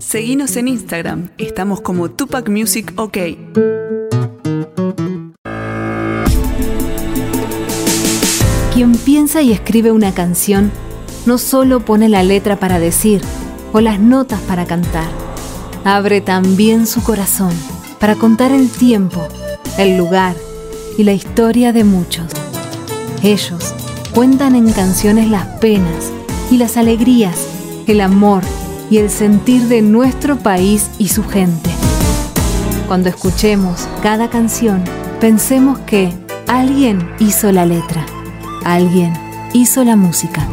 Seguinos en Instagram, estamos como Tupac Music OK. Quien piensa y escribe una canción no solo pone la letra para decir o las notas para cantar, abre también su corazón para contar el tiempo, el lugar y la historia de muchos. Ellos cuentan en canciones las penas y las alegrías, el amor y el sentir de nuestro país y su gente. Cuando escuchemos cada canción, pensemos que alguien hizo la letra, alguien hizo la música.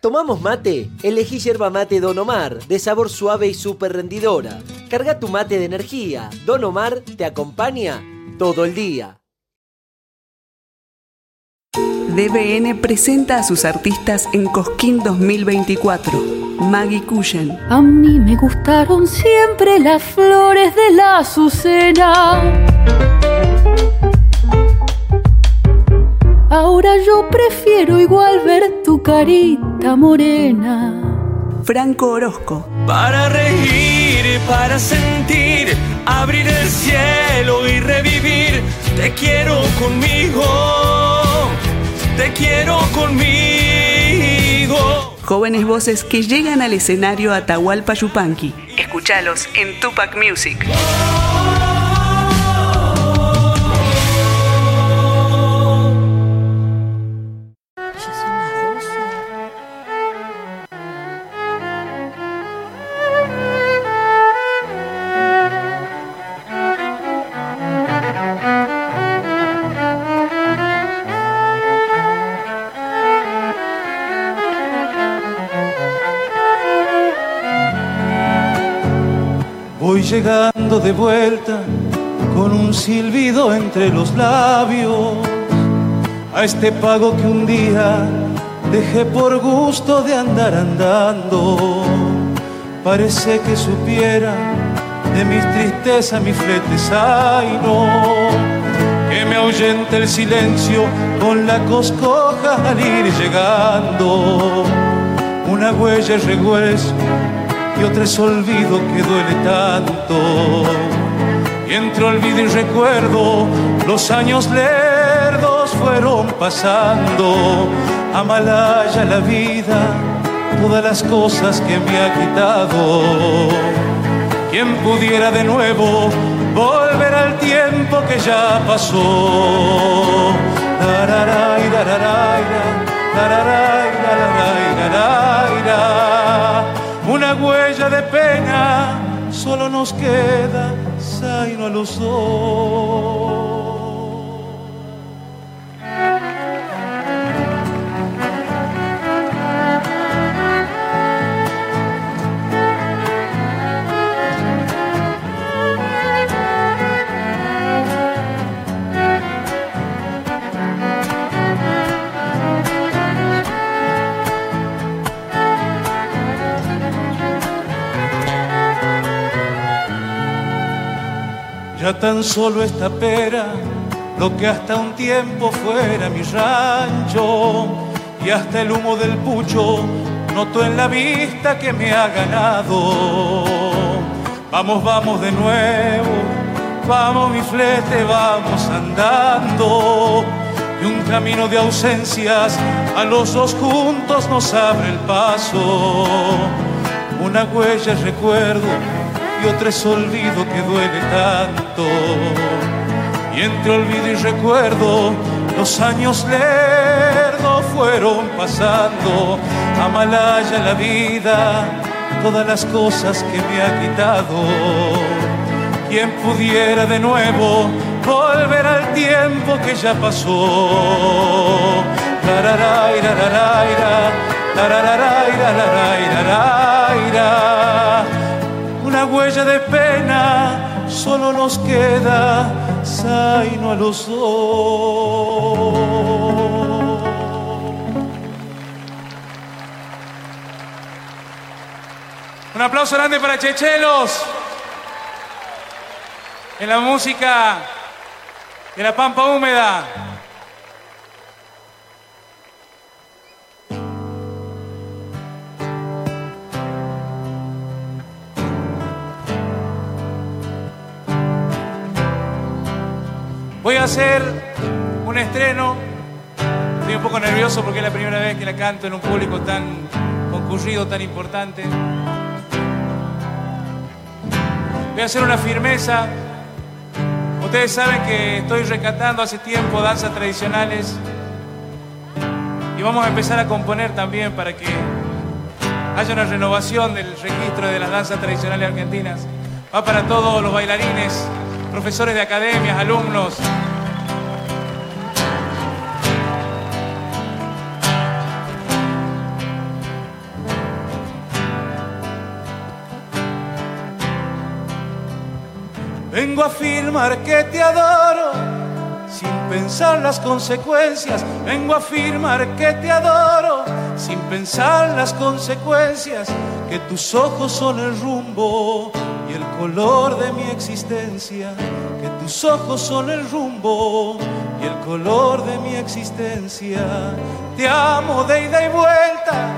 ¿Tomamos mate? Elegí yerba mate Don Omar, de sabor suave y súper rendidora. Carga tu mate de energía. Don Omar te acompaña todo el día. DBN presenta a sus artistas en Cosquín 2024. Maggie Cullen. A mí me gustaron siempre las flores de la azucena. Ahora yo prefiero igual ver tu carita morena. Franco Orozco. Para reír, para sentir, abrir el cielo y revivir. Te quiero conmigo, te quiero conmigo. Jóvenes voces que llegan al escenario Atahualpa Yupanqui. Escúchalos en Tupac Music. Llegando de vuelta con un silbido entre los labios a este pago que un día dejé por gusto de andar andando. Parece que supiera de mis tristezas, mis fletes, ay no, que me ahuyente el silencio con la coscoja al ir llegando. Una huella y y otra es olvido que duele tanto. Y entre olvido y recuerdo, los años lerdos fueron pasando. Amalaya la vida, todas las cosas que me ha quitado. Quien pudiera de nuevo volver al tiempo que ya pasó. Una huella de pena, solo nos queda zaino a los dos. Tan solo esta pera, lo que hasta un tiempo fuera mi rancho, y hasta el humo del pucho noto en la vista que me ha ganado. Vamos, vamos de nuevo, vamos mi flete, vamos andando. Y un camino de ausencias a los dos juntos nos abre el paso. Una huella recuerdo y otra es olvido que duele tanto. Y entre olvido y recuerdo, los años lerdos fueron pasando. Amalaya la vida, todas las cosas que me ha quitado. Quien pudiera de nuevo volver al tiempo que ya pasó. Tarararay, una huella de pena, solo nos queda zaino a los dos. Un aplauso grande para Chechelos. En la música de la Pampa Húmeda. Voy a hacer un estreno. Estoy un poco nervioso porque es la primera vez que la canto en un público tan concurrido, tan importante. Voy a hacer una firmeza. Ustedes saben que estoy rescatando hace tiempo danzas tradicionales y vamos a empezar a componer también para que haya una renovación del registro de las danzas tradicionales argentinas. Va para todos los bailarines, profesores de academias, alumnos. Vengo a afirmar que te adoro sin pensar las consecuencias. Vengo a afirmar que te adoro sin pensar las consecuencias. Que tus ojos son el rumbo color de mi existencia. Que tus ojos son el rumbo y el color de mi existencia. Te amo de ida y vuelta.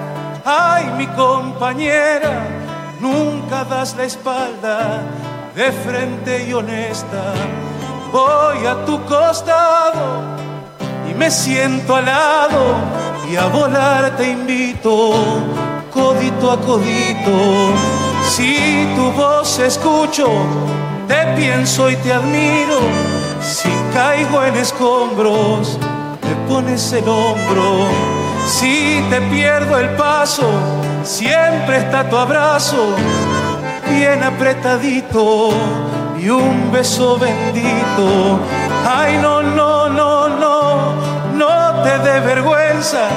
Ay, mi compañera, nunca das la espalda de frente y honesta. Voy a tu costado y me siento al lado y a volar te invito, codito a codito. Si tu voz escucho, te pienso y te admiro. Si caigo en escombros, te pones el hombro. Si te pierdo el paso, siempre está tu abrazo bien apretadito y un beso bendito. Ay, no, no, no, no, no te dé vergüenza,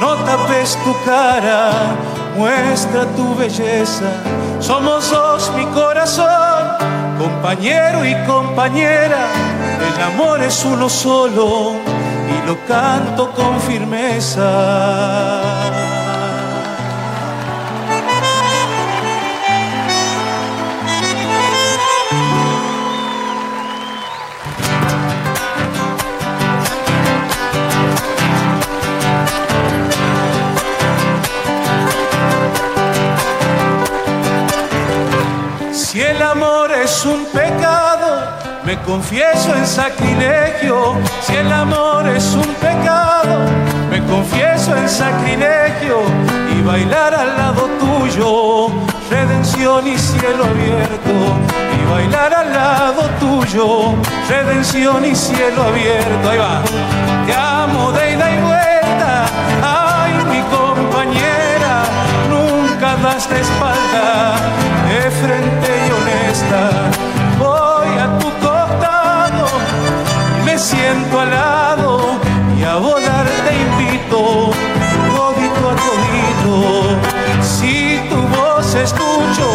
no tapes tu cara, muestra tu belleza. Somos dos, mi corazón, compañero y compañera. El amor es uno solo y lo canto con firmeza. Me confieso en sacrilegio. Si el amor es un pecado, me confieso en sacrilegio. Y bailar al lado tuyo, redención y cielo abierto. Y bailar al lado tuyo, redención y cielo abierto. Ahí va. Te amo de ida y vuelta. Ay, mi compañera, nunca das la espalda de frente y honesta. Siento al lado y a volar te invito, codito a codito. Si tu voz escucho,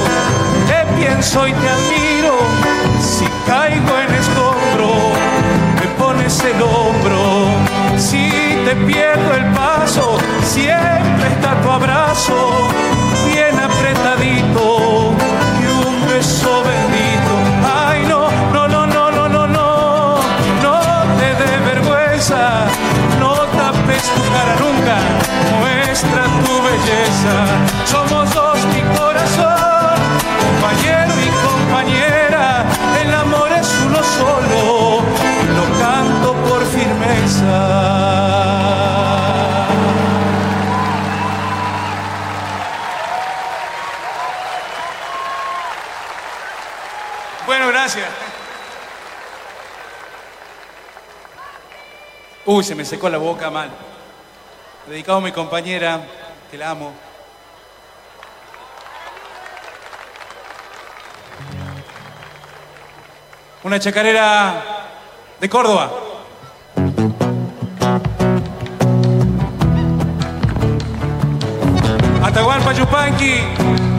te pienso y te admiro. Si caigo en escombro, me pones el hombro. Si te pierdo el paso, siempre está tu abrazo, bien apretadito y un beso bendito. Somos dos, mi corazón, compañero y compañera, el amor es uno solo, lo canto por firmeza. Bueno, gracias. Uy, se me secó la boca mal. Dedicado a mi compañera, que la amo. Una chacarera de Córdoba. Atahualpa Yupanqui.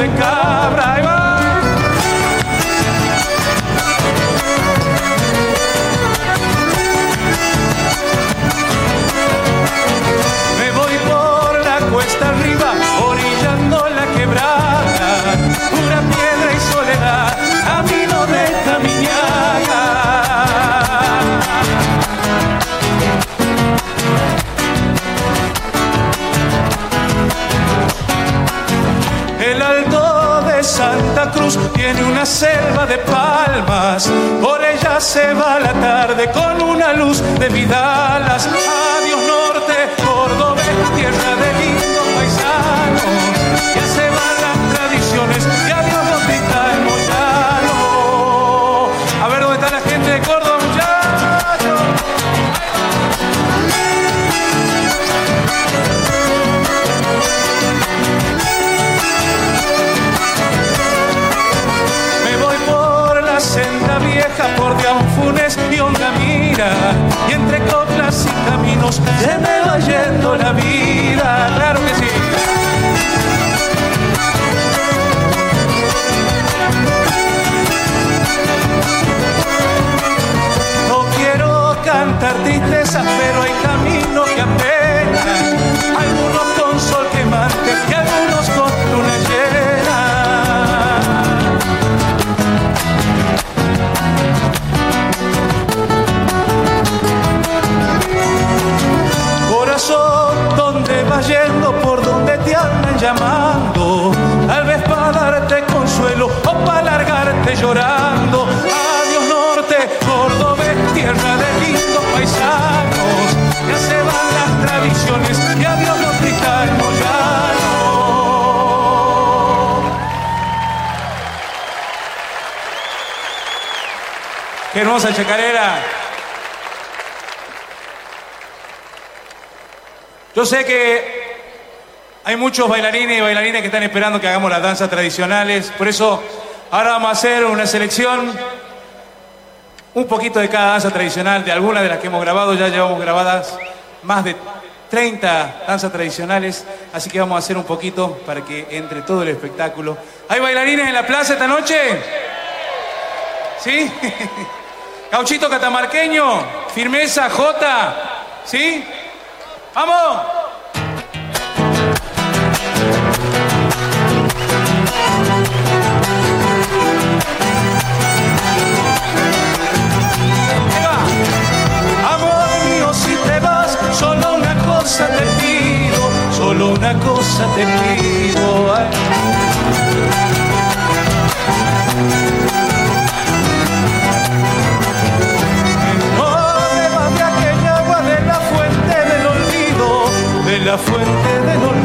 de cabra. Me voy por la cuesta arriba, orillando la quebrada, pura piedra y soledad. Santa Cruz tiene una selva de palmas, por ella se va la tarde con una luz de vidalas. Adiós norte, Córdoba, tierra de lindos paisanos, ya se o para largarte llorando. Adiós norte, Córdoba, tierra de lindos paisanos. Ya se van las tradiciones y adiós los no. Qué hermosa chacarera. Yo sé que hay muchos bailarines y bailarinas que están esperando que hagamos las danzas tradicionales. Por eso ahora vamos a hacer una selección, un poquito de cada danza tradicional, de algunas de las que hemos grabado. Ya llevamos grabadas más de 30 danzas tradicionales. Así que vamos a hacer un poquito para que entre todo el espectáculo. ¿Hay bailarines en la plaza esta noche? ¿Sí? Gauchito catamarqueño, firmeza, J, ¿sí? ¡Vamos! Cosa te pido. ay. No bebas de aquella agua de la fuente del olvido, de la fuente del olvido.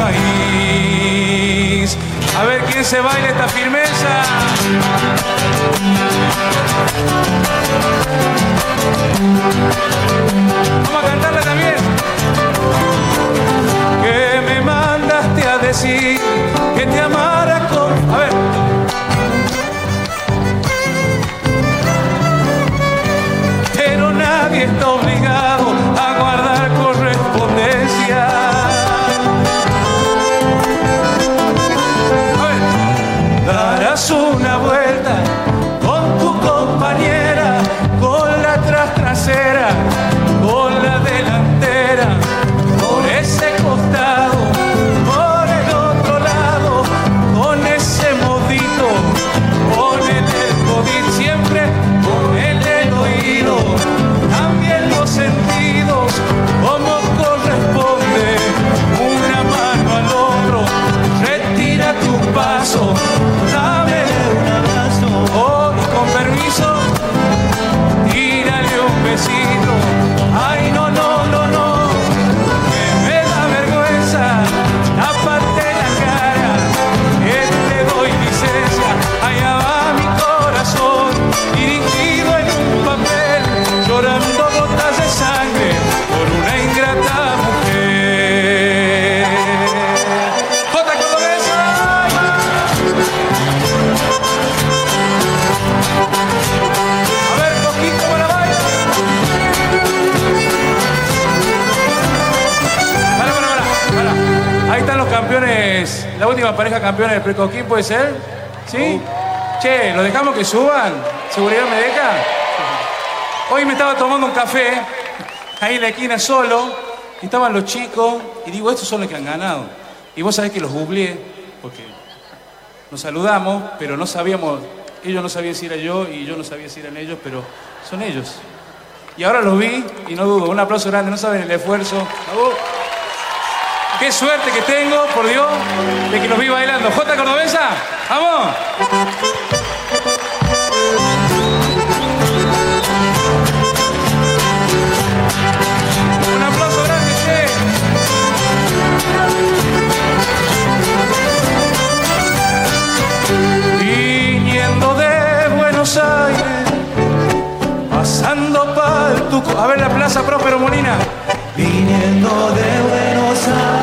Maíz. A ver quién se baila esta firmeza. Última pareja campeona del Precoquín, ¿puede ser? ¿Sí? Che, ¿lo dejamos que suban? ¿Seguridad me deja? Hoy me estaba tomando un café ahí en la esquina solo, y estaban los chicos, y digo, estos son los que han ganado. Y vos sabés que los googleé, porque nos saludamos, pero no sabíamos, ellos no sabían si era yo y yo no sabía si eran ellos, pero son ellos. Y ahora los vi y no dudo, un aplauso grande, no saben el esfuerzo. Qué suerte que tengo, por Dios, de que los vi bailando. J. Cordobesa, vamos. Un aplauso grande, che. Viniendo de Buenos Aires, pasando pa'l Tucu. A ver la plaza Próspero Molina. Viniendo de Buenos Aires,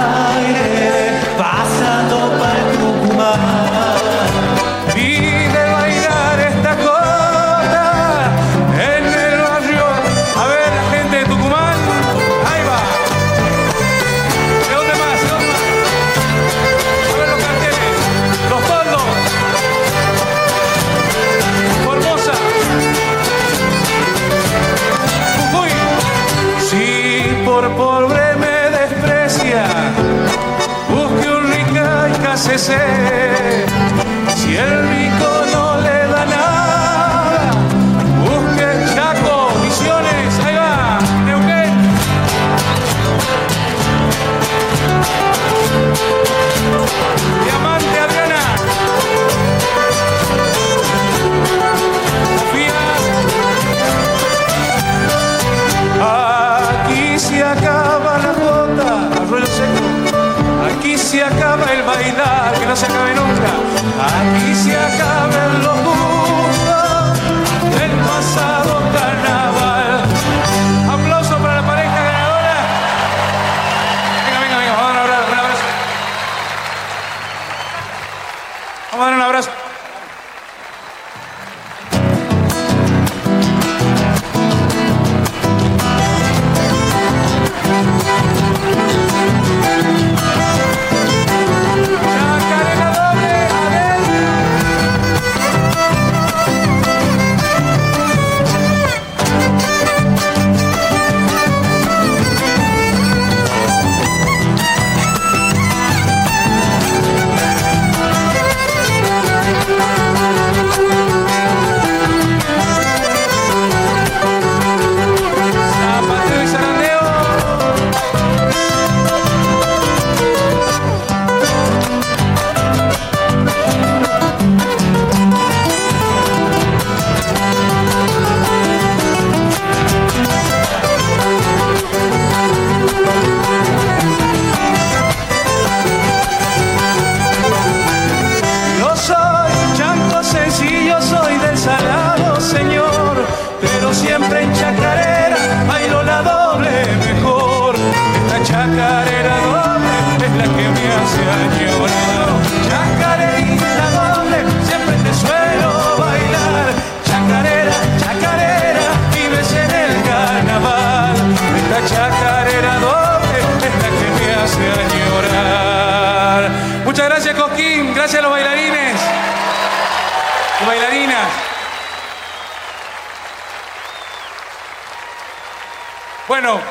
Bueno,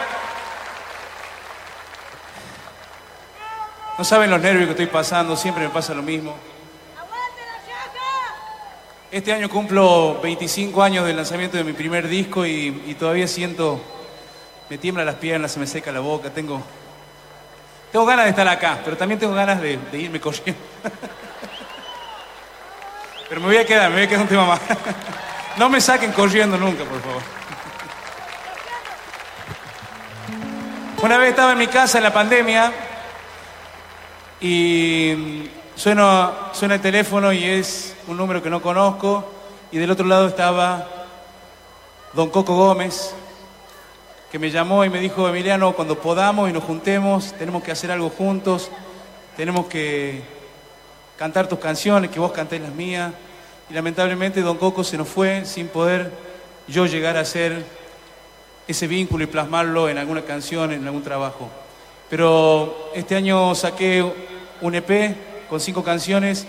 no saben los nervios que estoy pasando, siempre me pasa lo mismo. Este año cumplo 25 años del lanzamiento de mi primer disco y, todavía siento, me tiemblan las piernas, se me seca la boca, tengo, tengo ganas de estar acá, pero también tengo ganas de, de irme corriendo. Pero me voy a quedar, me voy a quedar un tema más. No me saquen corriendo nunca, por favor. Una vez estaba en mi casa en la pandemia y suena, suena el teléfono y es un número que no conozco y del otro lado estaba don Coco Gómez que me llamó y me dijo, Emiliano, cuando podamos y nos juntemos, tenemos que hacer algo juntos, tenemos que cantar tus canciones, que vos cantés las mías. Y lamentablemente Don Coco se nos fue sin poder yo llegar a hacer ese vínculo y plasmarlo en alguna canción, en algún trabajo. Pero este año saqué un EP con cinco canciones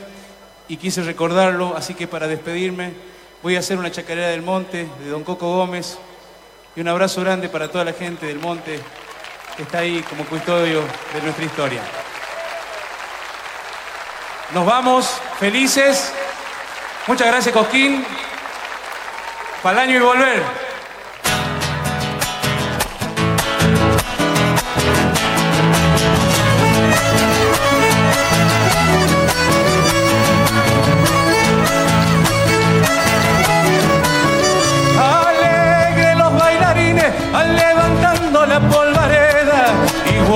y quise recordarlo, así que para despedirme voy a hacer una chacarera del monte de Don Coco Gómez y un abrazo grande para toda la gente del monte que está ahí como custodio de nuestra historia. Nos vamos felices. Muchas gracias, Cosquín. Para el año y volver.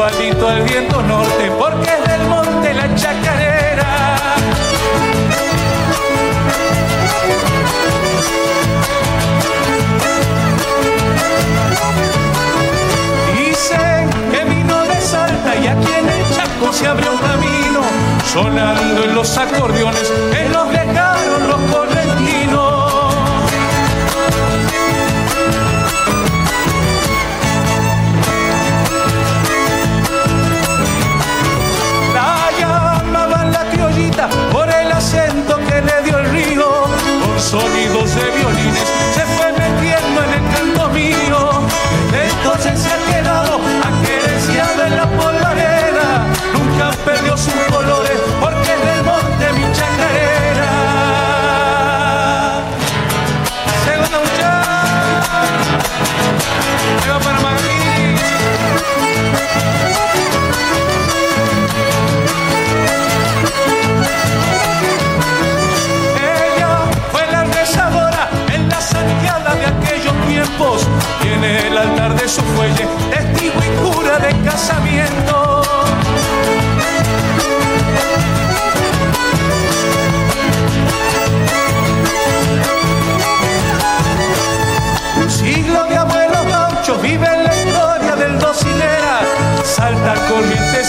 Igualito al viento norte, porque es del monte la chacarera. Dicen que vino de Salta y aquí en el Chaco se abrió un camino, sonando en los acordeones, en los dejaron los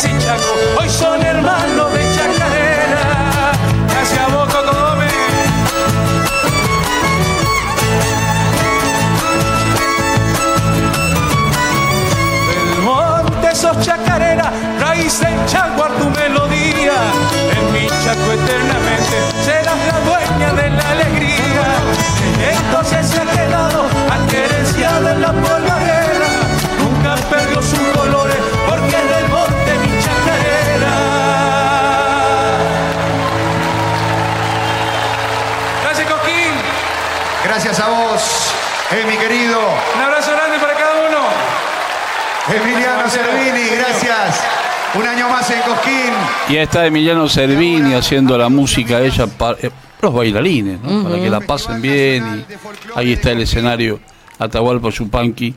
hoy son hermanos de chacarera, casi a boca sos chacarera, raíz del chaguar tu melodía. En mi chaco eternamente serás la dueña de la alegría. Entonces se ha quedado aquerenciada en la polvareda, nunca perdió sus colores Gracias a vos, eh, mi querido. Un abrazo grande para cada uno. Emiliano Servini, gracias. Un año más en Cosquín. Y está Emiliano Servini haciendo la música ella para eh, los bailarines, para que la pasen bien. Y ahí está el escenario Atahualpa Chupanqui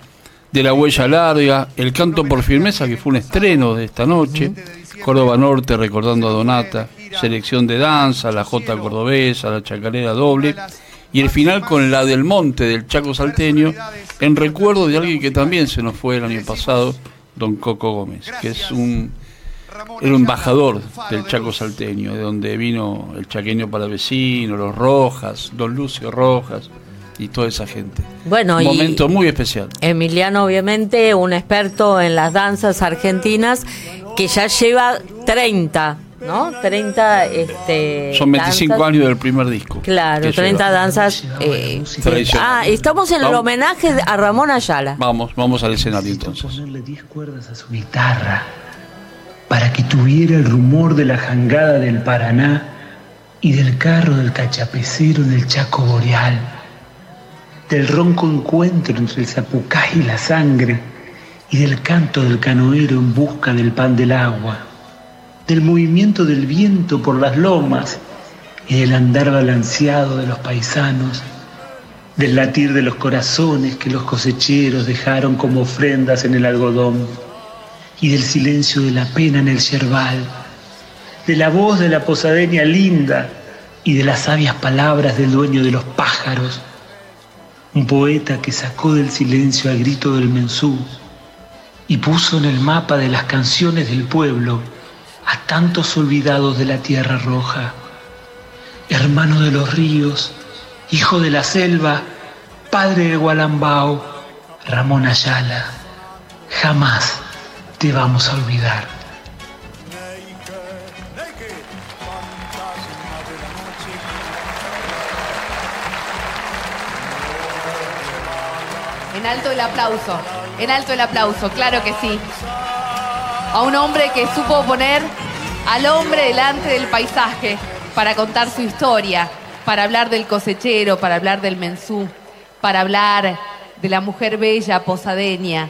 de La Huella Larga, El Canto por Firmeza, que fue un estreno de esta noche, Córdoba Norte recordando a Donata, Selección de Danza, la Jota Cordobesa, la Chacarera Doble, y el final con la del Monte del Chaco Salteño, en recuerdo de alguien que también se nos fue el año pasado, don Coco Gómez, que es un era embajador del Chaco Salteño, de donde vino el chaqueño para vecino, los Rojas, don Lucio Rojas y toda esa gente. Bueno, un momento muy especial. Emiliano, obviamente, un experto en las danzas argentinas que ya lleva 30 ¿no? 30 este, Son 25 años del primer disco. Claro, 30 danzas eh, Ah, estamos en el homenaje a Ramón Ayala. Vamos, vamos al escenario entonces. ponerle 10 cuerdas a su guitarra para que tuviera el rumor de la jangada del Paraná y del carro del cachapecero en el Chaco Boreal, del ronco encuentro entre el zapucay y la sangre y del canto del canoero en busca del pan del agua del movimiento del viento por las lomas y del andar balanceado de los paisanos, del latir de los corazones que los cosecheros dejaron como ofrendas en el algodón, y del silencio de la pena en el yerbal, de la voz de la posadeña linda y de las sabias palabras del dueño de los pájaros, un poeta que sacó del silencio al grito del mensú y puso en el mapa de las canciones del pueblo a tantos olvidados de la tierra roja. Hermano de los ríos, hijo de la selva, padre de Gualambao, Ramón Ayala, jamás te vamos a olvidar. En alto el aplauso. En alto el aplauso, claro que sí. A un hombre que supo poner al hombre delante del paisaje para contar su historia, para hablar del cosechero, para hablar del mensú, para hablar de la mujer bella posadeña.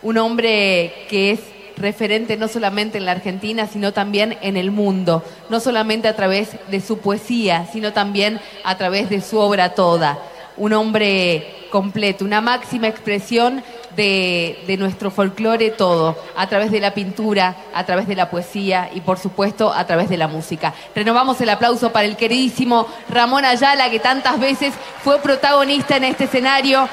Un hombre que es referente no solamente en la Argentina, sino también en el mundo, no solamente a través de su poesía, sino también a través de su obra toda. Un hombre completo, una máxima expresión de, nuestro folclore todo, a través de la pintura, a través de la poesía y por supuesto a través de la música. Renovamos el aplauso para el queridísimo Ramón Ayala, que tantas veces fue protagonista en este escenario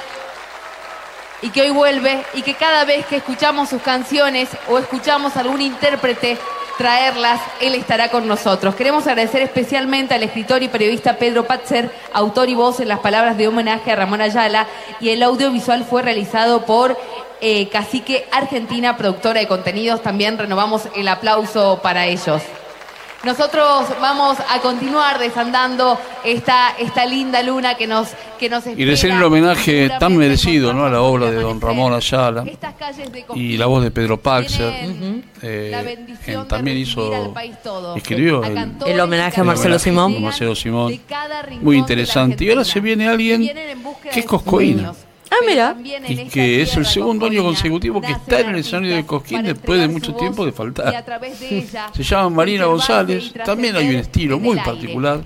y que hoy vuelve y que cada vez que escuchamos sus canciones o escuchamos algún intérprete traerlas, él estará con nosotros. Queremos agradecer especialmente al escritor y periodista Pedro Patzer, autor y voz en las palabras de homenaje a Ramón Ayala, y el audiovisual fue realizado por eh, Cacique Argentina, productora de contenidos. También renovamos el aplauso para ellos. Nosotros vamos a continuar desandando esta, esta linda luna que nos, que nos Y espera. le hacen el homenaje tan merecido ¿no? a la obra de don Ramón Ayala Estas calles de y la voz de Pedro Paxer. Eh, la bendición en- también hizo, al país todo. escribió el, homenaje a el Marcelo Simón. Marcelo Simón. de cada rincón Muy interesante. Y ahora se viene alguien que es Coscoína. Ah, mira. Y que es el segundo año consecutivo que está en el escenario de Cosquín después de mucho tiempo de faltar. y Se llama Marina González, y también hay un estilo muy particular.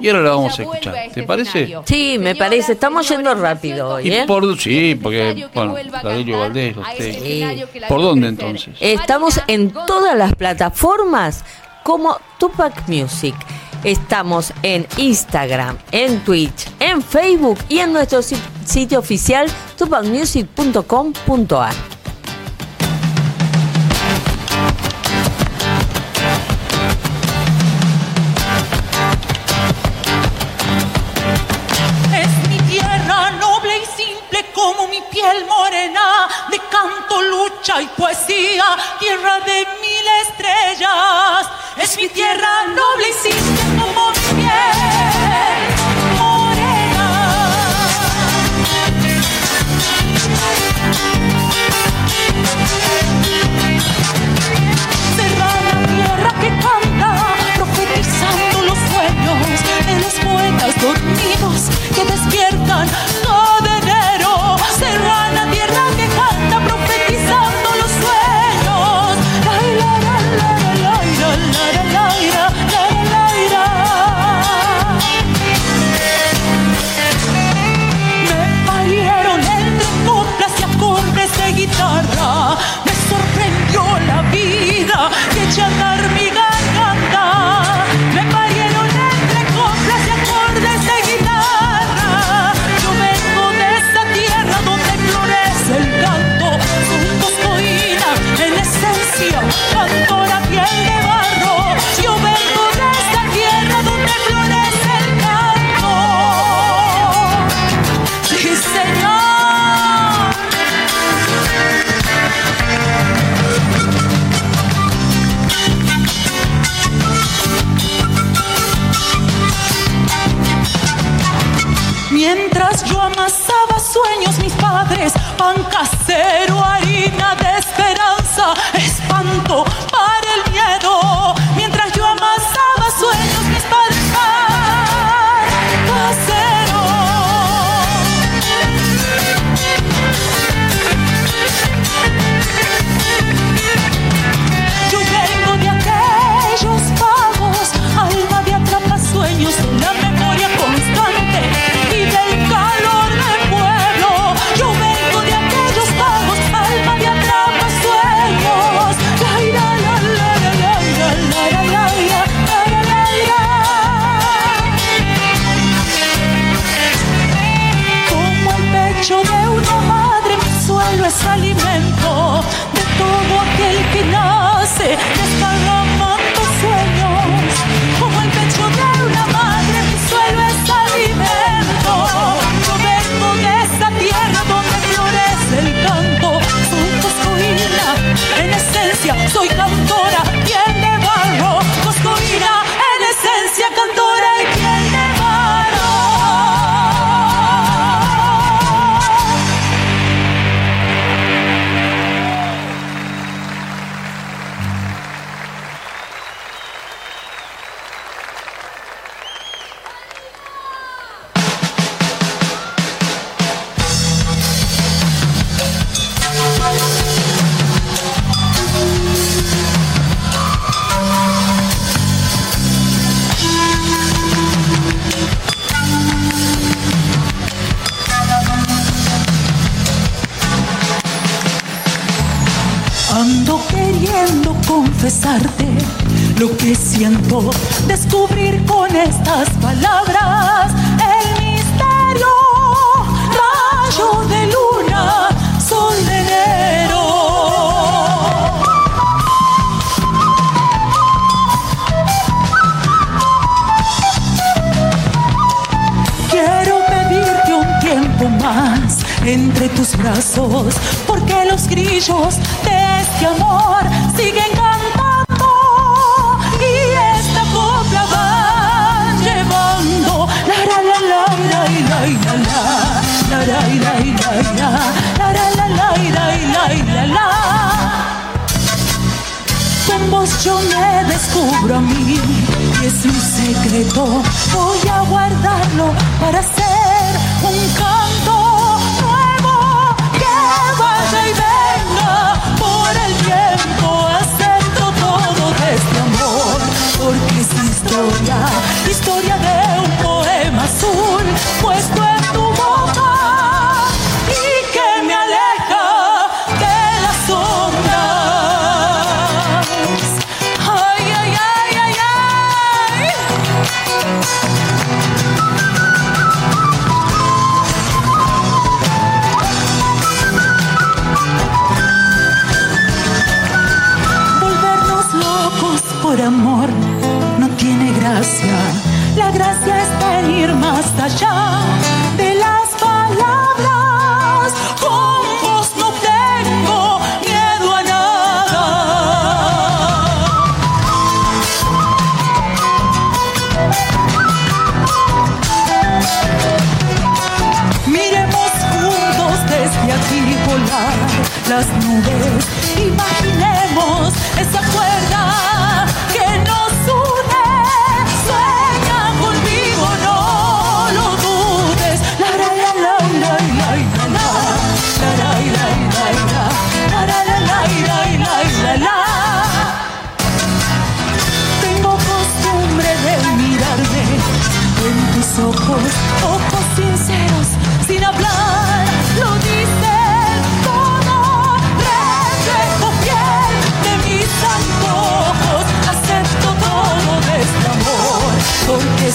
Y ahora la vamos a escuchar. este ¿Te parece? Sí, me parece. Estamos yendo rápido hoy, Y ¿eh? por, sí, porque, necesario que bueno, cantar Valdés, la ¿Por dónde entonces? Estamos en todas las plataformas como Tupac Music. Estamos en Instagram, en Twitch, en Facebook y en nuestro si- sitio oficial tupacmusic.com.ar. Es mi tierra noble y simple como mi piel morena, de canto, lucha y poesía, tierra de mil estrellas. Es mi tierra noble y simple como mi piel que despiertan pan confesarte lo que siento, descubrir con estas palabras el misterio, rayo de luna, sol de enero. Quiero pedirte un tiempo más entre tus brazos, porque los grillos de este amor siguen con vos yo me descubro a mí y es mi secreto. Voy a guardarlo para hacer un canto nuevo que vaya y venga por el tiempo, acepto todo de este amor, porque es historia, historia de un poema azul puesto por amor no tiene gracia. La gracia está en ir más allá de las palabras. Con vos no tengo miedo a nada. Miremos juntos desde aquí volar las nubes. Imaginemos esa cuerda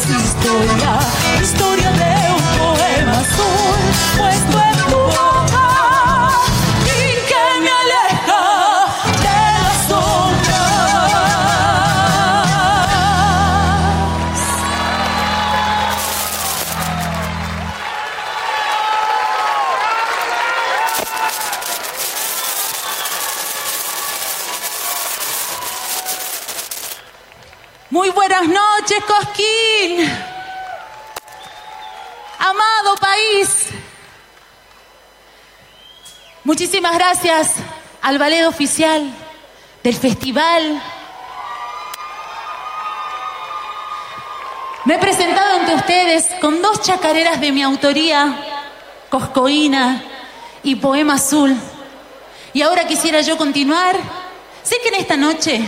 this is the Muchísimas gracias al ballet oficial del festival. Me he presentado ante ustedes con dos chacareras de mi autoría, Coscoína y Poema Azul. Y ahora quisiera yo continuar. Sé que en esta noche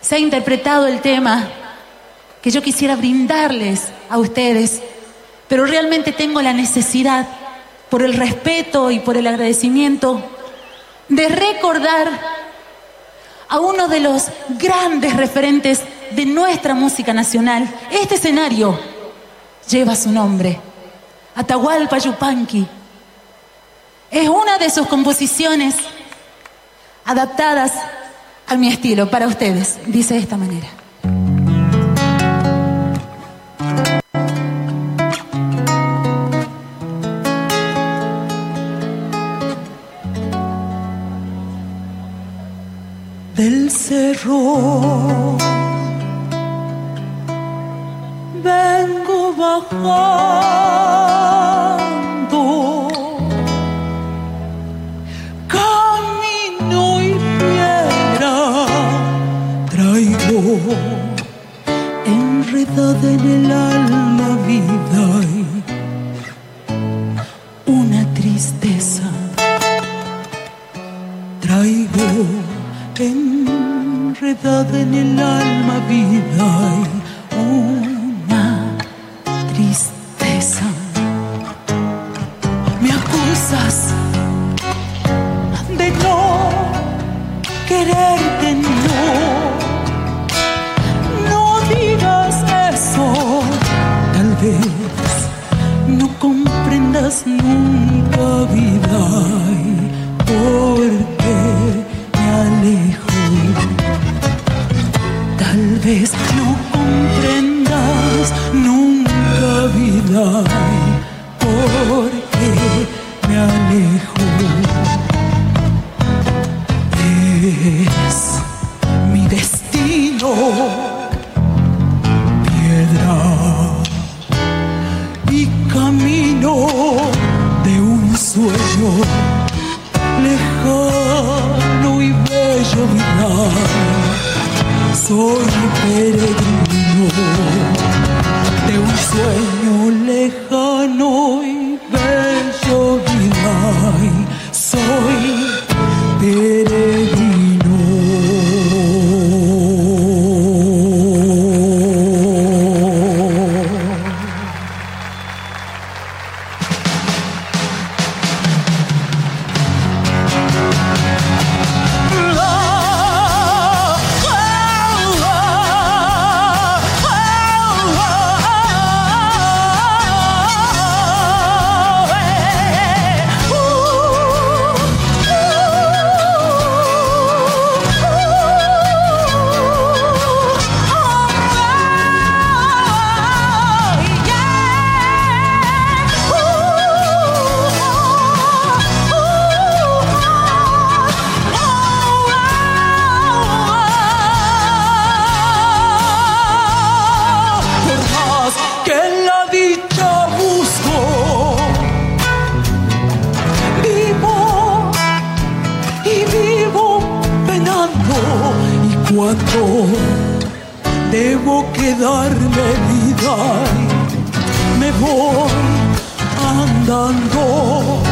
se ha interpretado el tema que yo quisiera brindarles a ustedes, pero realmente tengo la necesidad, por el respeto y por el agradecimiento, de recordar a uno de los grandes referentes de nuestra música nacional. Este escenario lleva su nombre, Atahualpa Yupanqui. Es una de sus composiciones adaptadas a mi estilo para ustedes. Dice de esta manera. Del cerro. Vengo bajando camino y piedra traigo enredada en el alma vida y una tristeza traigo enredada en el alma vida y una tristeza me acusas de no quererte no. No digas eso, tal vez no comprendas nunca vida y porque vez no comprendas nunca vida y porque me alejo. Es mi destino, piedra y camino de un sueño lejano y bello mirar. Soy peregrino de un sueño lejano y bello mirar. Soy peregrino. Y vivo penando. Y cuando debo quedarme vida, me voy andando.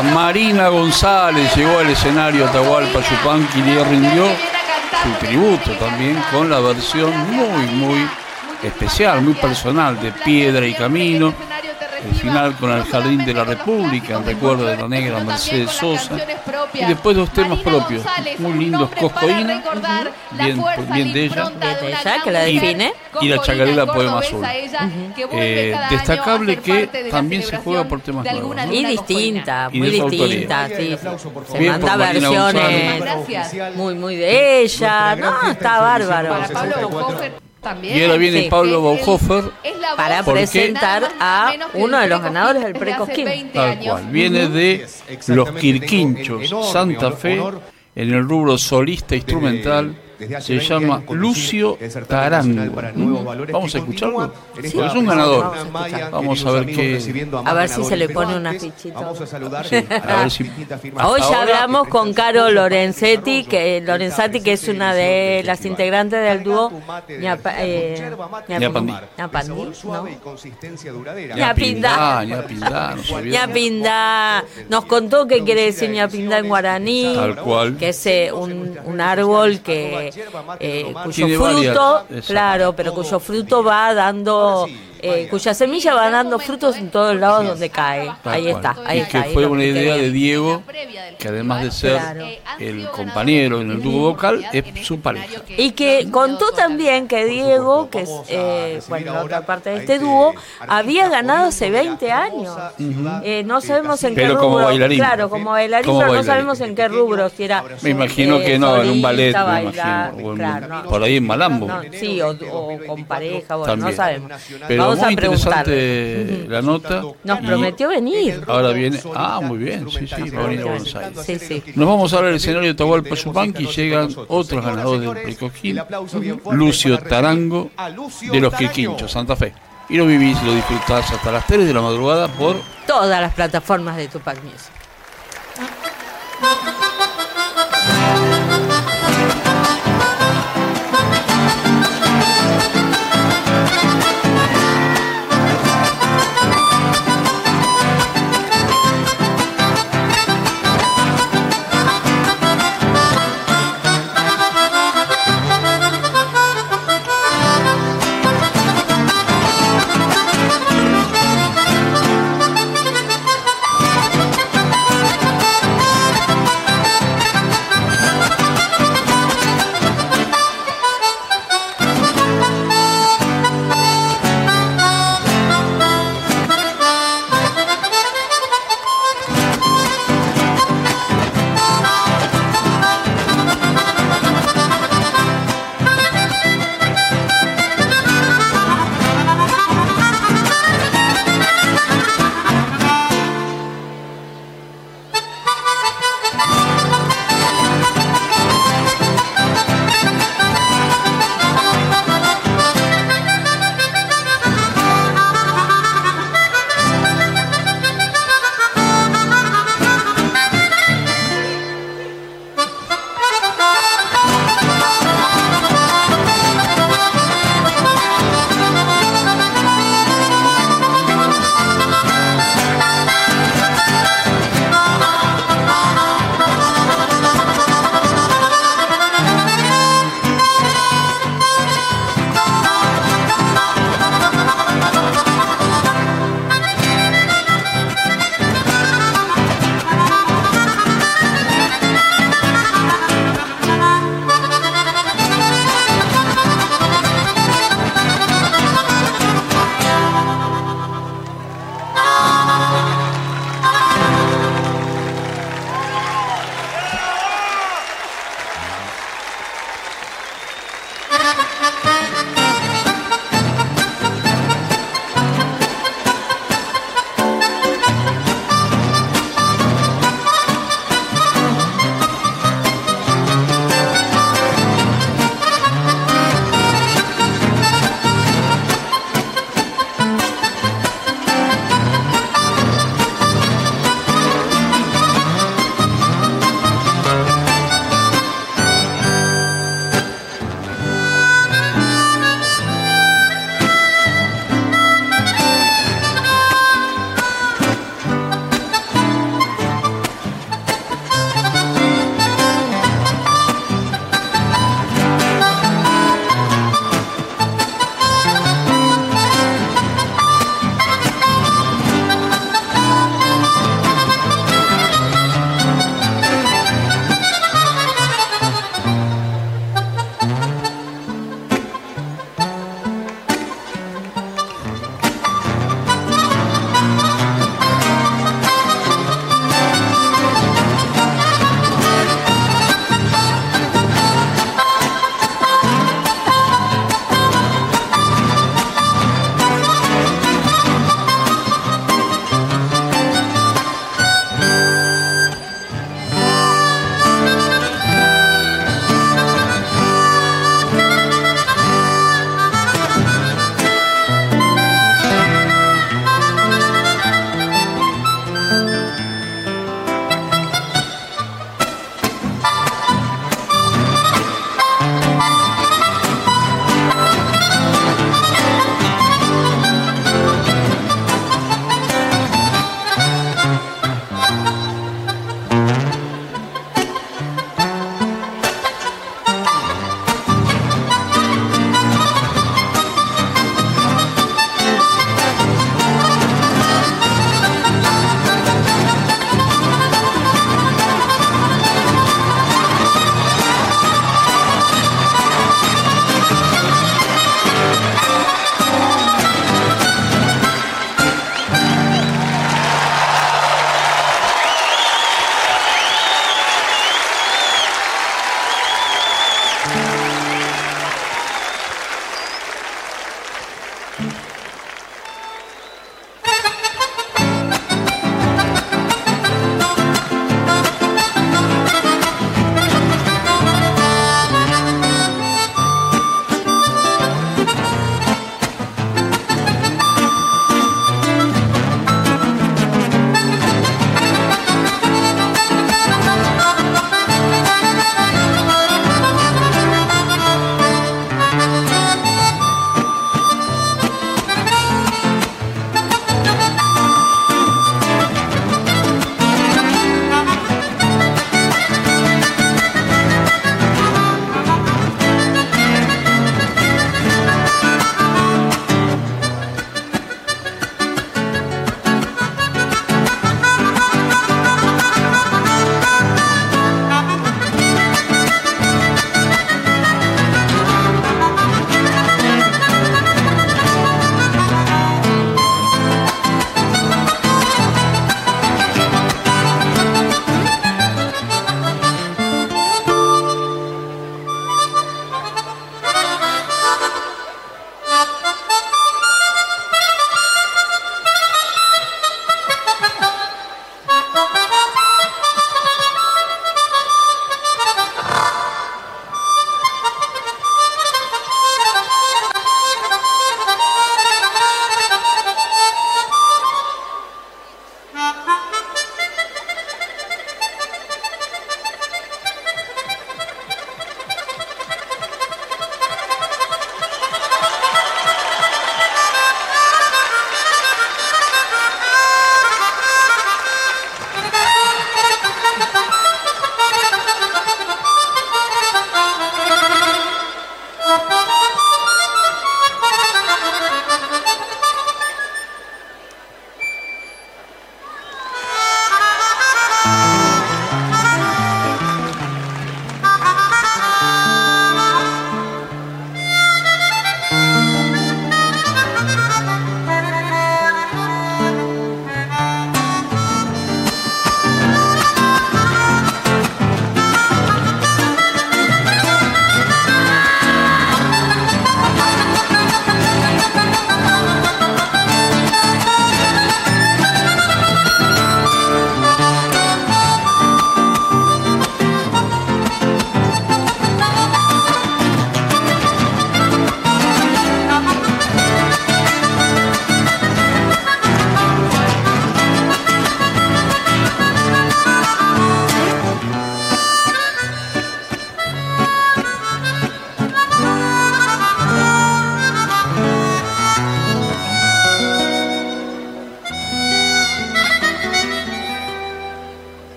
Marina González, llegó al escenario Atahualpa Yupanqui y rindió su tributo también con la versión muy, muy especial, muy personal de Piedra y Camino. El final con el Jardín de la República, en recuerdo de la negra Mercedes Sosa. Y después dos temas propios, muy lindos, Coscoína, bien, bien de ella. Bien de ella, que la Y- define. Y la chacarera Poema Azul. Eh, destacable que también se juega por temas nuevos. ¿no? Y distinta, Y muy distinta, sí. Se Bien manda versiones muy, muy de ella. No, está bárbaro. También. Y ahora viene Sí. Pablo Bauhofer Para presentar a uno de los ganadores del Precosquín. Tal cual. Viene de Los Quirquinchos, Santa Fe, en el rubro solista instrumental. Se llama Lucio Tarango. Vamos a escucharlo. Porque es un ganador. Vamos a ver qué. A ver si se le pone una fichita. A ver si. Hoy ya hablamos con Caro Lorenzetti, que Lorenzati, que es una de las integrantes del dúo Ñapa- eh, Ñapandí. Ñapandí. Nos contó qué quiere decir Ñapindá en guaraní. Tal cual. Que es eh, un, un árbol que eh, cuyo fruto, varias, claro, pero cuyo fruto va dando, eh, cuya semilla va dando frutos en todos lados donde cae. Tal Ahí cual. está, ahí y está. que ahí fue una idea de Diego, que además de ser Claro. el compañero en el dúo vocal, es su pareja. Y que contó también que Diego, que es eh, bueno, la otra parte de este dúo, había ganado hace 20 años. Eh, no sabemos en qué Pero como rubro. bailarín. Claro, como bailarín, Como no sabemos en qué rubro, si era. Me imagino eh, que no, en un ballet, me imagino. claro, no. por ahí en Malambo. No, sí, o, o con pareja, bueno, También. no sabemos. Pero Vamos muy a preguntar. la nota. Nos prometió venir. Ahora viene. Ah, muy bien, sí, sí, va a venir a Buenos Aires. Sí, sí. Nos vamos ahora al escenario de Tahualpa Yupanqui y llegan otros ganadores del Precoquín, Lucio Tarango de los Quirquinchos, Santa Fe. Y lo vivís, lo disfrutás hasta las 3 de la madrugada por Todas las plataformas de Tupac Music.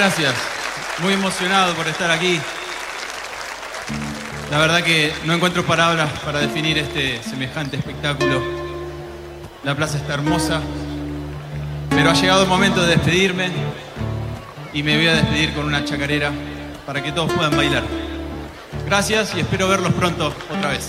Gracias. Muy emocionado por estar aquí. La verdad que no encuentro palabras para definir este semejante espectáculo. La plaza está hermosa, pero ha llegado el momento de despedirme y me voy a despedir con una chacarera para que todos puedan bailar. Gracias y espero verlos pronto otra vez.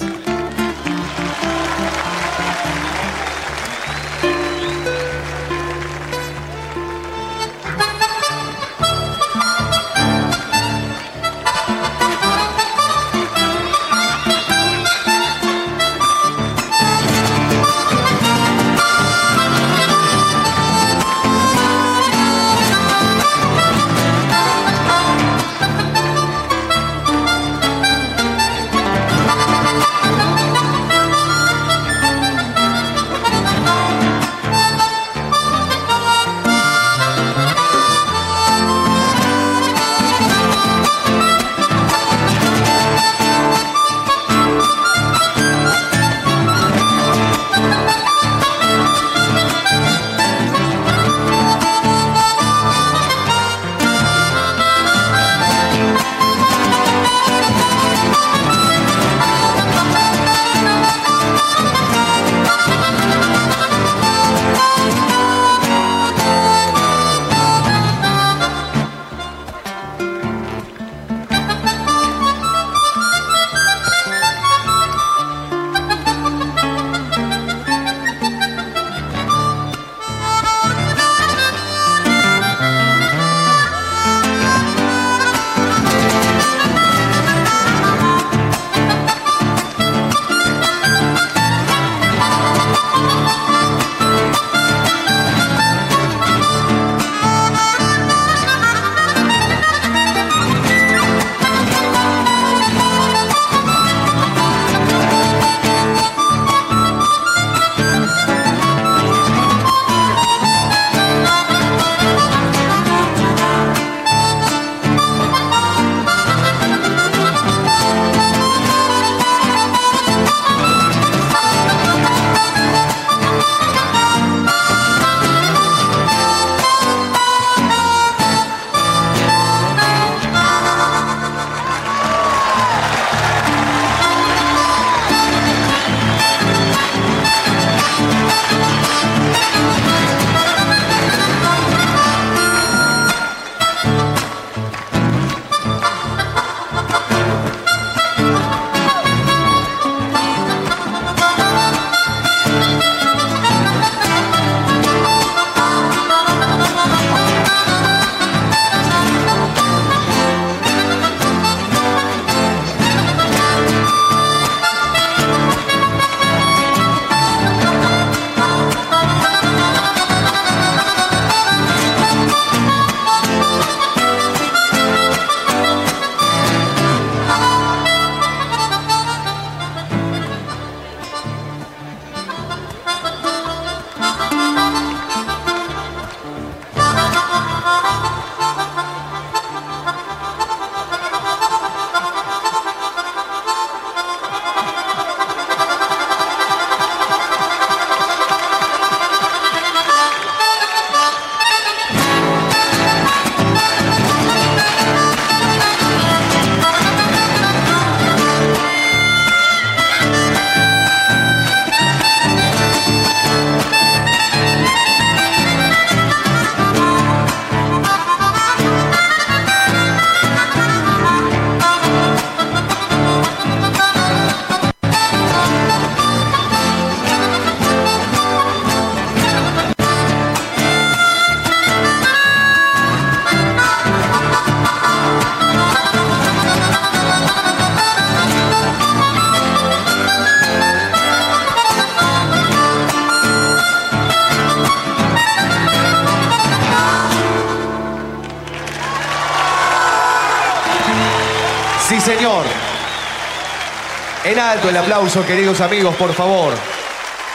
Alto el aplauso, queridos amigos, por favor,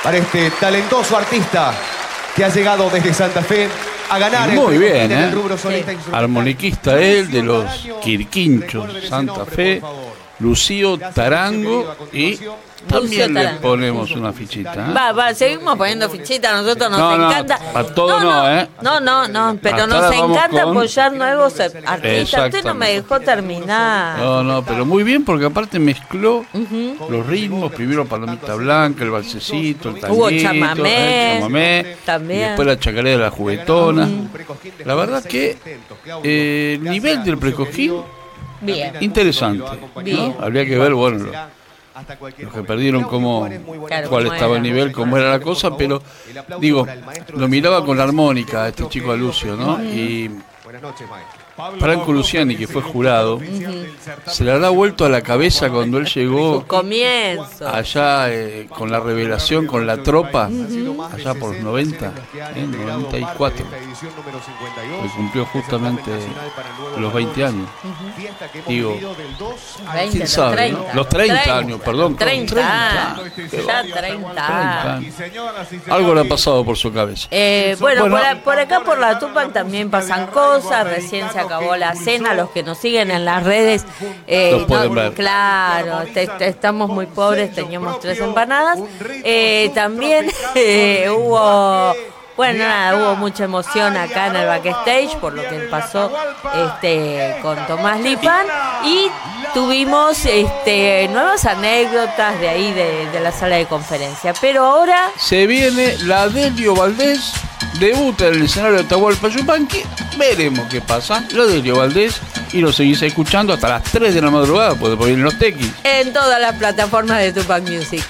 para este talentoso artista que ha llegado desde Santa Fe a ganar el Muy premio bien, en el ¿eh? rubro solista instrumental. Armoniquista él, de los Quirquinchos, Santa Fe. Lucío Tarango y también le ponemos una fichita. ¿eh? Va, va, seguimos poniendo fichitas, a nosotros nos No, no, encanta. a todo no, ¿eh? No, no, no, pero Hasta nos encanta con- apoyar nuevos artistas. Usted no me dejó terminar. No, no, pero muy bien porque aparte mezcló los ritmos, primero Palomita Blanca, el balsecito, el tanguito, Hubo chamamé, el chamamé, también. y después la chacarera de la juguetona. La verdad que eh, el nivel del precojín, Bien. interesante. ¿no? Bien. Habría que ver, bueno, los que perdieron cómo, Claro, cuál estaba el nivel, cómo era la cosa, pero digo, lo miraba con la armónica este chico a Lucio, ¿no? Y Franco Luciani, que fue jurado, se le habrá vuelto a la cabeza cuando él llegó Comienzo. allá eh, con la revelación, con la tropa, allá por los 90, ¿eh? 94, que cumplió justamente los 20 años. Digo, 20, ¿quién los sabe? 30. no? Los 30 años, perdón. 30, 30. ya 30. años. Algo le ha pasado por su cabeza. Eh, bueno, Bueno. por, a- por acá por la Tupac también pasan cosas. Recién se acabó la cena. Los que nos siguen en las redes, eh, Los pueden ver. claro, te- te- estamos muy pobres. Teníamos tres empanadas. Eh, también eh, hubo. Bueno, nada, hubo mucha emoción acá en el backstage por lo que pasó este, con Tomás Lipan y tuvimos este, nuevas anécdotas de ahí de, de la sala de conferencia. Pero ahora Se viene la Delio Valdés, debuta en el escenario de Atahualpa Yupanqui, veremos qué pasa. La Delio Valdés y lo seguís escuchando hasta las 3 de la madrugada, porque vienen los tequis. en todas las plataformas de Tupac Music.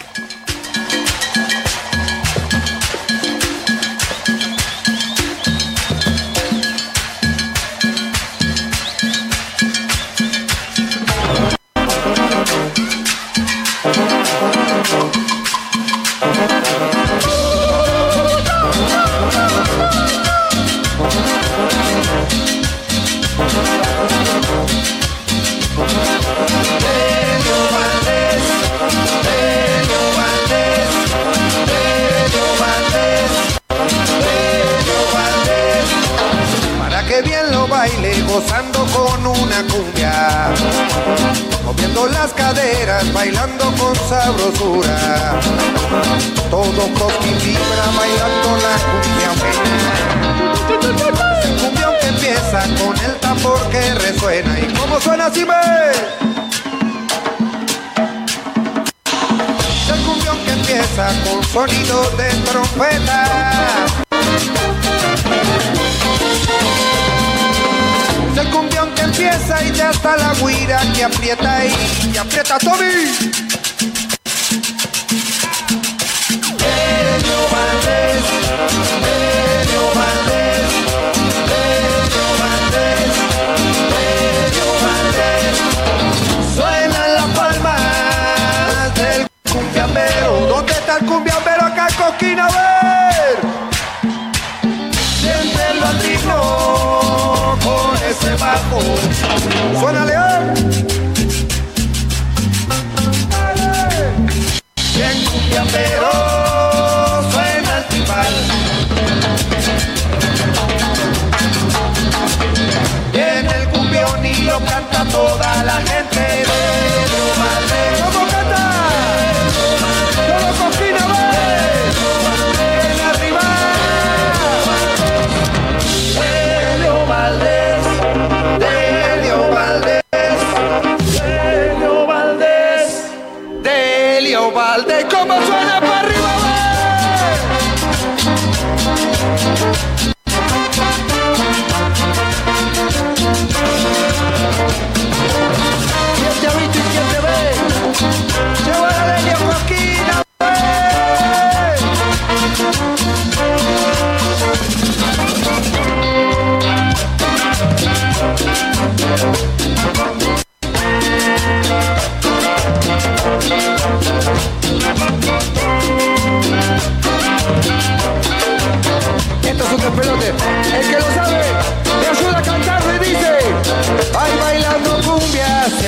Moviendo las caderas, bailando con sabrosura. Todo cosquín vibra bailando la cumbia. El cumbión que empieza con el tambor que resuena y cómo suena así ve. Es el cumbión que empieza con sonido de trompeta. Y ya está la guira que aprieta y, aprieta Tommy. Elio Valdés, Elio Valdés, Elio Valdés, Elio Valdés. Suenan las palmas del cumbiambero. ¿Dónde está el cumbiambero acá, Coquina? Ese bajo. Suena León. Bien cumbiambero, suena el timbal. Viene el cumbión y lo canta toda la gente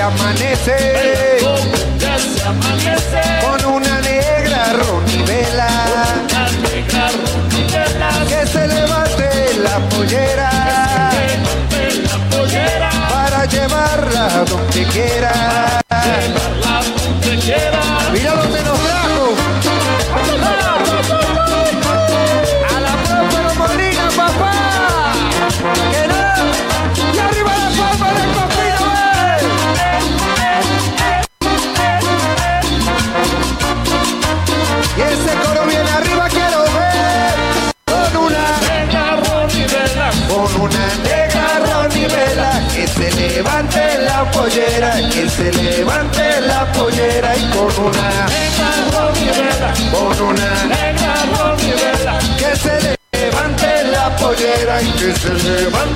amanece. Se amanece. Con una negra ronivela. Una. Que se levante la pollera. Que se levante la pollera. Para llevarla donde quiera. que se levante la pollera y con una negra rompibela, con una negra rompibela, que se levante la pollera y que se levante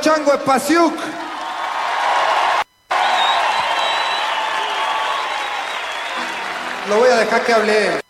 Chango Espasiuk. Lo voy a dejar que hable.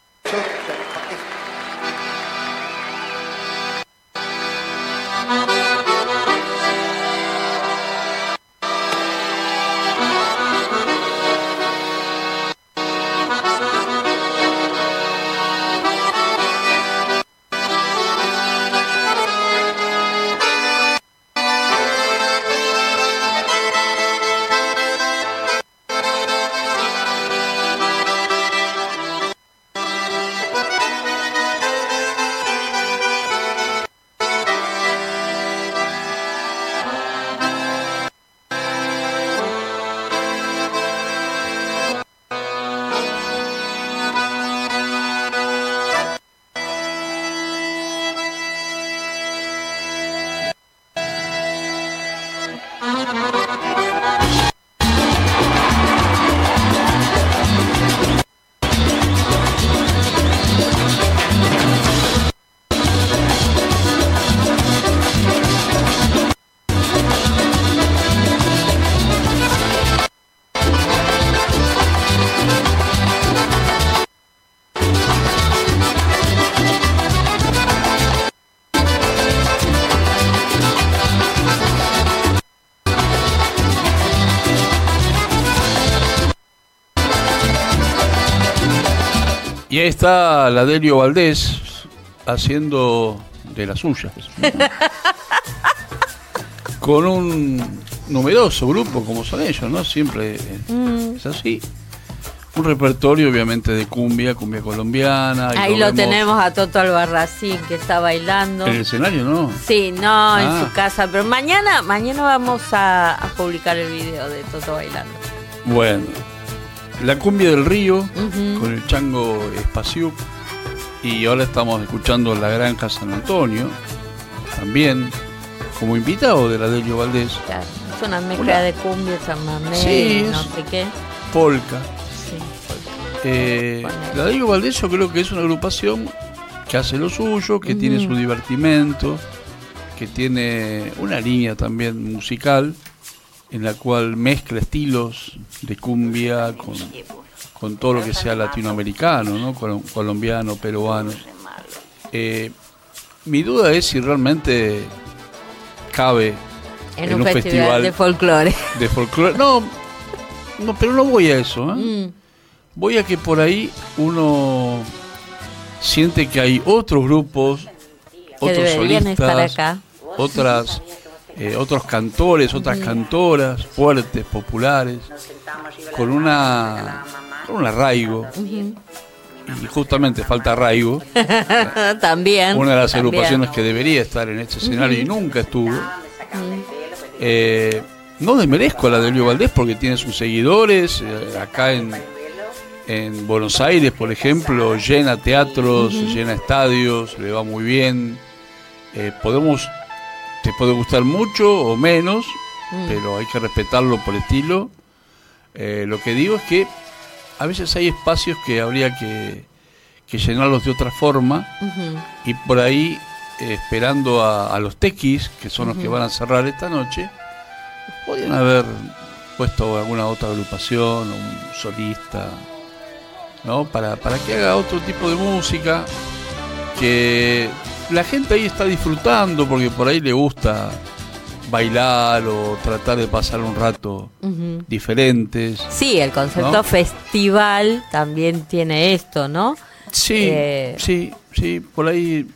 Está la Delio Valdés haciendo de las suyas. Con un numeroso grupo como son ellos, ¿no? Siempre Mm. es así. Un repertorio obviamente de cumbia, cumbia colombiana. Ahí lo tenemos a Toto Albarracín que está bailando. En el escenario, ¿no? Sí, no, en Ah. su casa. Pero mañana, mañana vamos a, a publicar el video de Toto bailando. Bueno, la cumbia del río con el chango Espaciuc. Y ahora estamos escuchando La Granja San Antonio, también como invitado de la Delio Valdés, Claro, es una mezcla de cumbia, chamamé, Sí, no sé qué. Polka. Sí, Eh, la Delio Valdés yo creo que es una agrupación que hace lo suyo, que tiene su divertimento, que tiene una línea también musical en la cual mezcla estilos de cumbia con, con todo lo que sea latinoamericano, ¿no? Col- colombiano, peruano. Eh, mi duda es si realmente cabe En, un, festival, de folclore. de folclore. No, no, pero no voy a eso. ¿eh? Mm. Voy a que por ahí uno siente que hay otros grupos, otros solistas, estar acá. otras, eh, otros cantores, otras cantoras fuertes, populares, con una, con un arraigo. Y justamente falta arraigo. también. Una de las también. agrupaciones que debería estar en este escenario y nunca estuvo. Eh, no desmerezco a la de Elio Valdés porque tiene sus seguidores. eh, acá en, en Buenos Aires, por ejemplo, llena teatros, llena estadios, le va muy bien. Eh, podemos, te puede gustar mucho o menos, Mm. pero hay que respetarlo por estilo. Eh, lo que digo es que a veces hay espacios que habría que, que llenarlos de otra forma y por ahí eh, esperando a, a los tequis, que son los que van a cerrar esta noche, podrían haber puesto alguna otra agrupación un solista, ¿no? Para, para que haga otro tipo de música que la gente ahí está disfrutando porque por ahí le gusta bailar o tratar de pasar un rato diferentes. Sí, el concepto ¿no? festival también tiene esto, ¿no? Sí, Eh, sí, sí, por ahí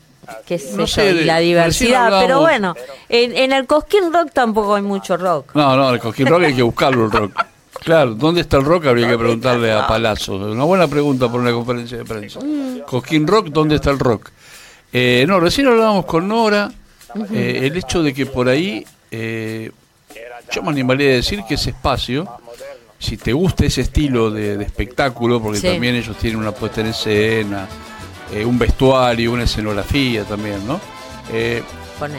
qué sé no sé, la diversidad. Pero bueno, en, en el Cosquín Rock tampoco hay mucho rock. No, no, el Cosquín Rock hay que buscarlo el rock. Claro, ¿dónde está el rock? Habría que preguntarle a Palazzo. Una buena pregunta por una conferencia de prensa. Cosquín Rock, ¿dónde está el rock? Eh, no, recién hablábamos con Nora, eh, el hecho de que por ahí, eh, yo me animaría a decir que ese espacio, si te gusta ese estilo de, de espectáculo, porque Sí. también ellos tienen una puesta en escena, eh, un vestuario, una escenografía también, ¿no? Eh,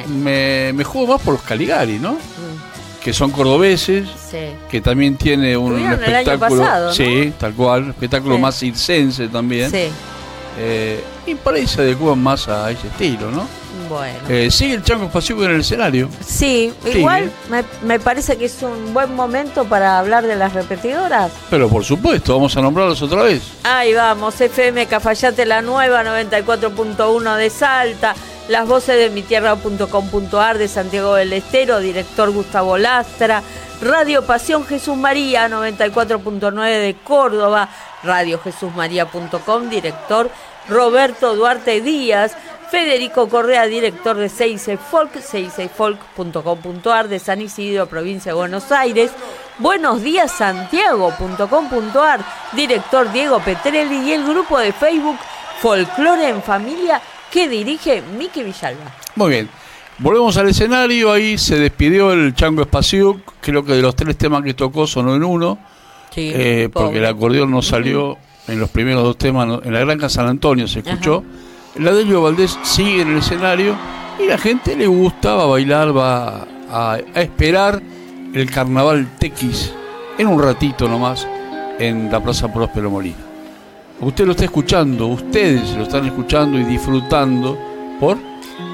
me, me juego más por los Caligari, ¿no? Mm, Que son cordobeses, Sí. que también tiene un espectáculo. pasado, ¿no? Sí, tal cual, espectáculo Sí. más circense también. Sí. Eh, y por ahí se adecúan más a ese estilo, ¿no? Bueno. Eh, sigue el Chango Pasivo en el escenario. Sí, Sigue. igual me, me parece que es un buen momento para hablar de las repetidoras. Pero por supuesto, vamos a nombrarlos otra vez. Ahí vamos, FM Cafayate La Nueva, 94.1 de Salta, las voces de mi tierra.com.ar de Santiago del Estero, director Gustavo Lastra, Radio Pasión Jesús María, 94.9 de Córdoba, radiojesusmaría.com, director Roberto Duarte Díaz, Federico Correa, director de Seize Folk, seisefolk.com.ar de San Isidro, provincia de Buenos Aires. Buenos días Santiago.com.ar, director Diego Petrelli y el grupo de Facebook Folclore en Familia que dirige Miki Villalba. Muy bien. Volvemos al escenario, ahí se despidió el Chango Espaciuc, creo que de los tres temas que tocó sonó en uno, Sí, eh, porque el acordeón no salió en los primeros dos temas, en la Granja San Antonio se escuchó. La Delio Valdés sigue en el escenario y la gente le gusta, va a bailar, va a, a esperar el carnaval Tequis en un ratito nomás en la Plaza Próspero Molina. Usted lo está escuchando, ustedes lo están escuchando y disfrutando por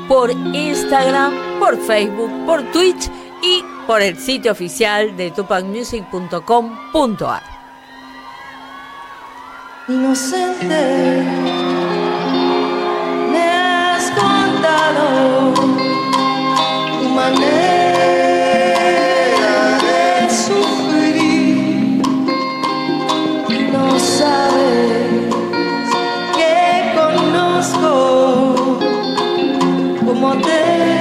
Por Instagram, por Facebook, por Twitch y por el sitio oficial de tupacmusic.com.ar. Inocente, me has contado tu manera one day.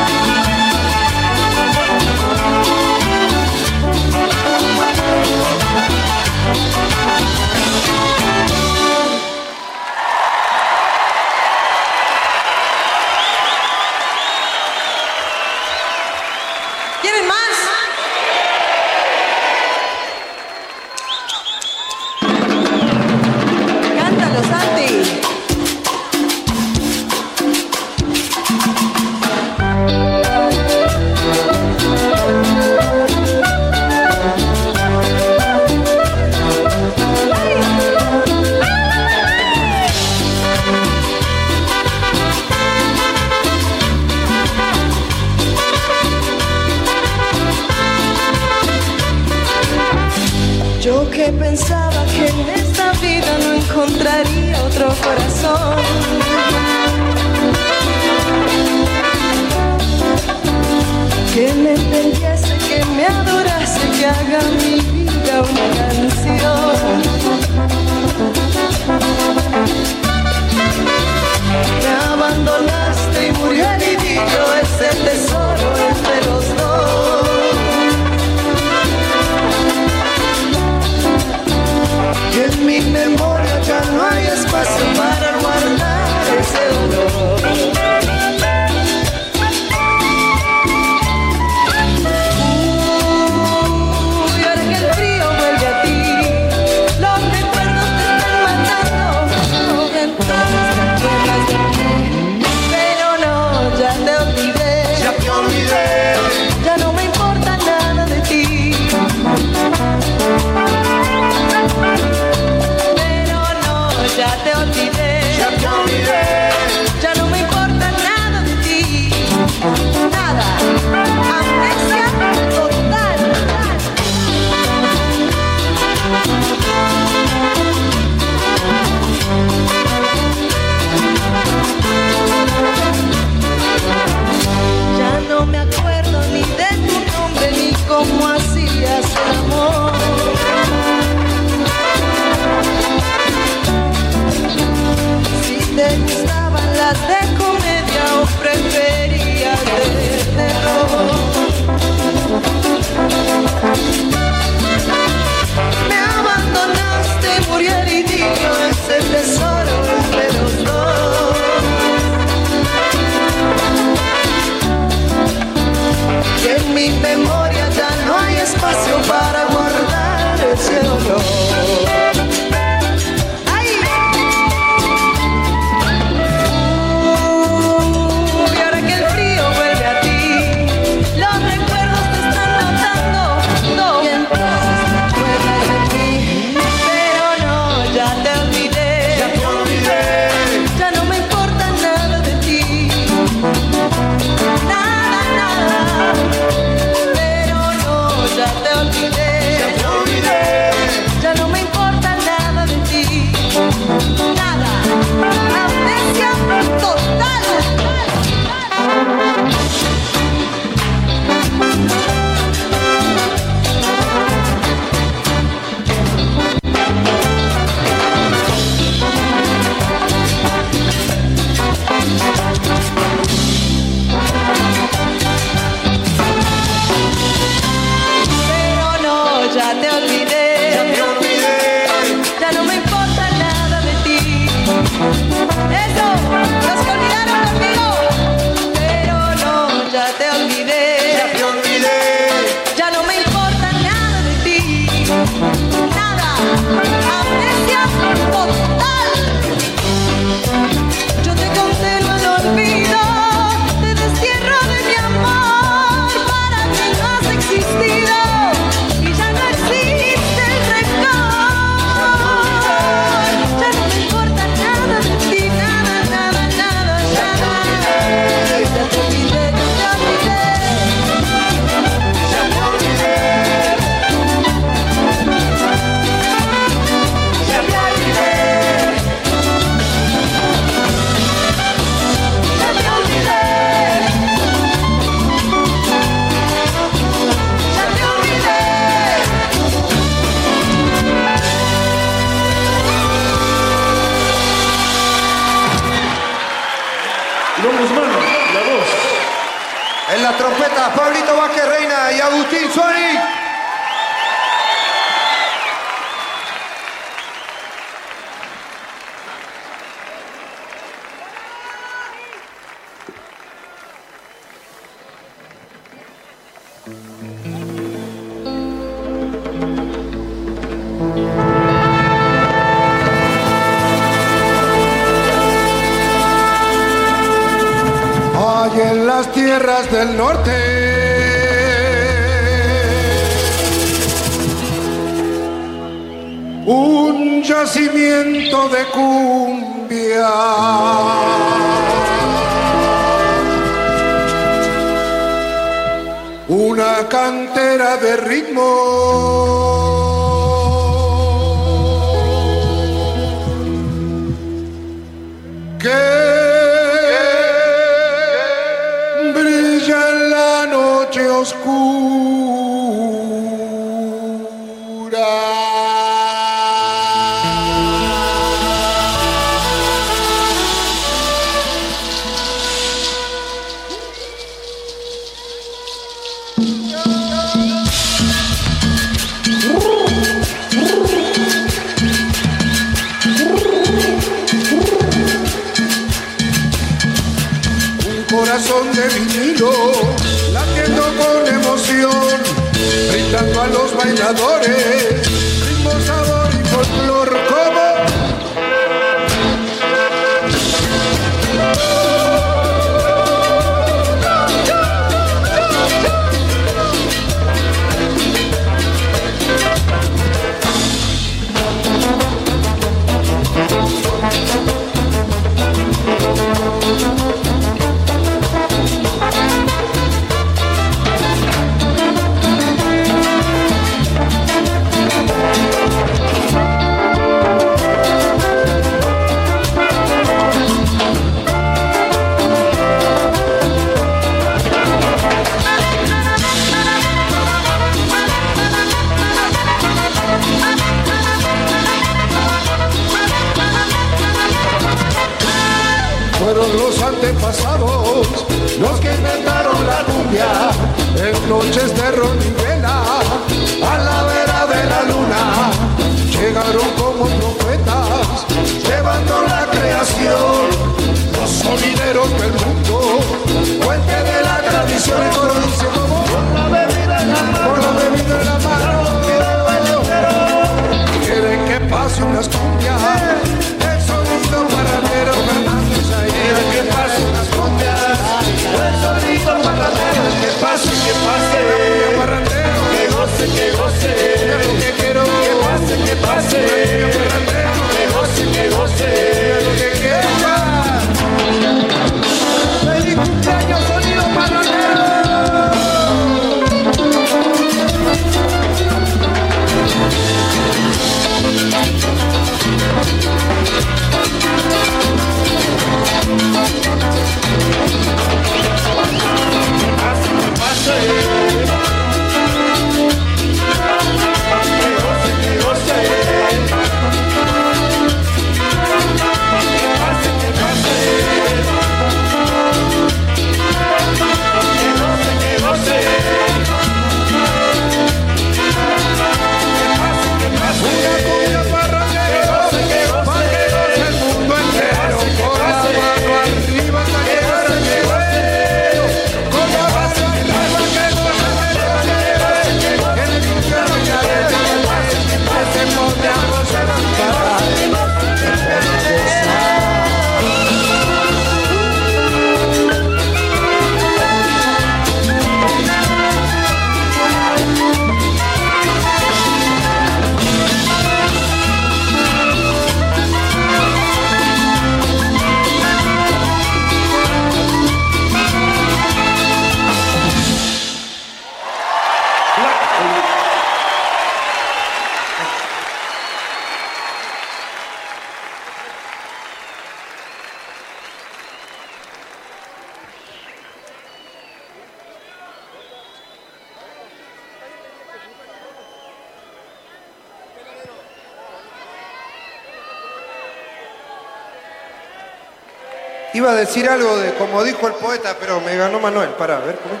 decir algo de como dijo el poeta, pero me ganó Manuel. para ver cómo.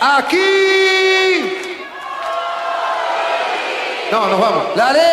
Aquí. No, nos vamos. La ley.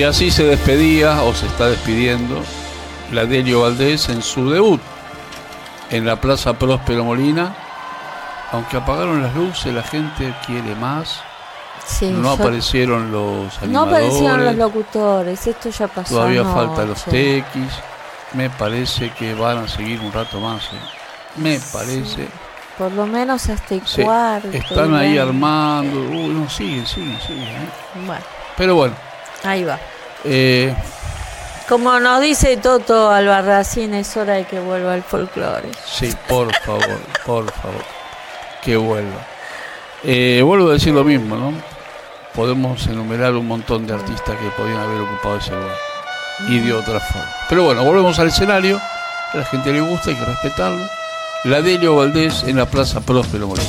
Y así se despedía o se está despidiendo Ladelio Valdés en su debut en la Plaza Próspero Molina. Aunque apagaron las luces, la gente quiere más. No aparecieron los animadores. No aparecieron los locutores, esto ya pasó. Todavía falta los tequis. Me parece que van a seguir un rato más. ¿eh? Me parece. Por lo menos hasta el cuarto. Están ahí armando. Uy, no, siguen, siguen, siguen. ¿eh? Bueno. Pero bueno. Ahí va. Eh, Como nos dice Toto Albarracín, es hora de que vuelva el folclore. Sí, por favor, por favor, que vuelva. Eh, vuelvo a decir lo mismo, ¿no? Podemos enumerar un montón de artistas que podían haber ocupado ese lugar y de otra forma. Pero bueno, volvemos al escenario, a la gente le gusta, hay que respetarlo. La Delio Valdés en la Plaza Próspero Molina.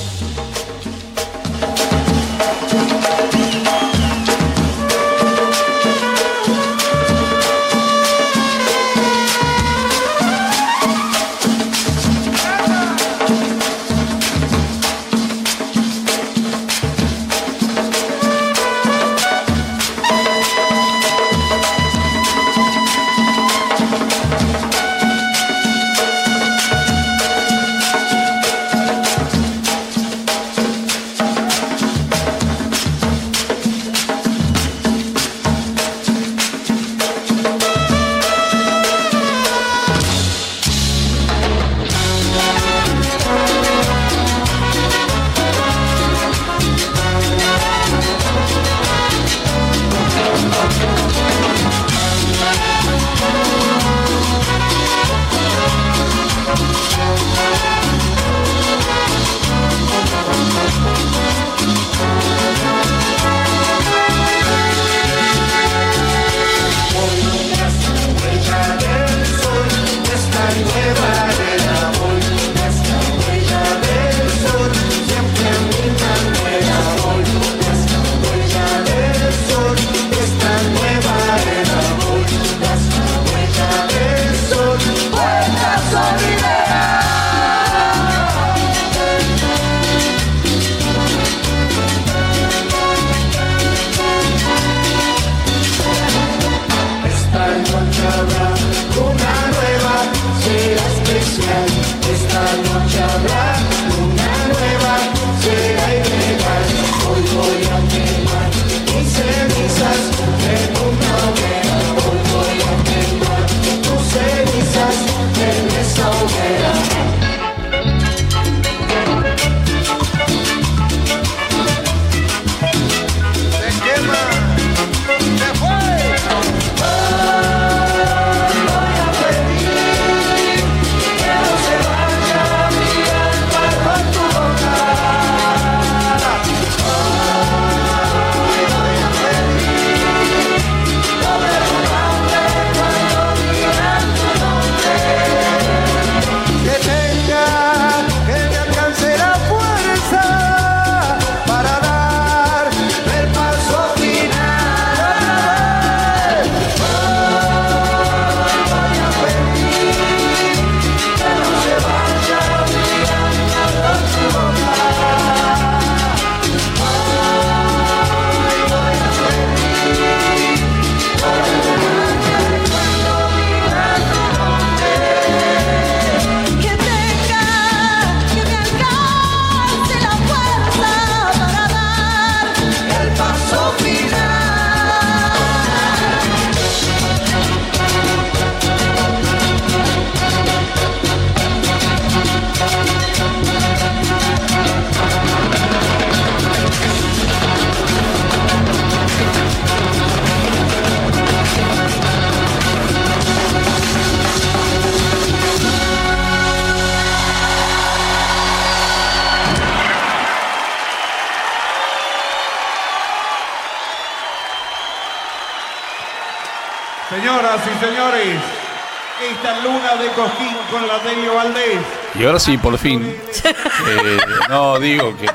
Y ahora sí, por fin. Eh, no, digo que.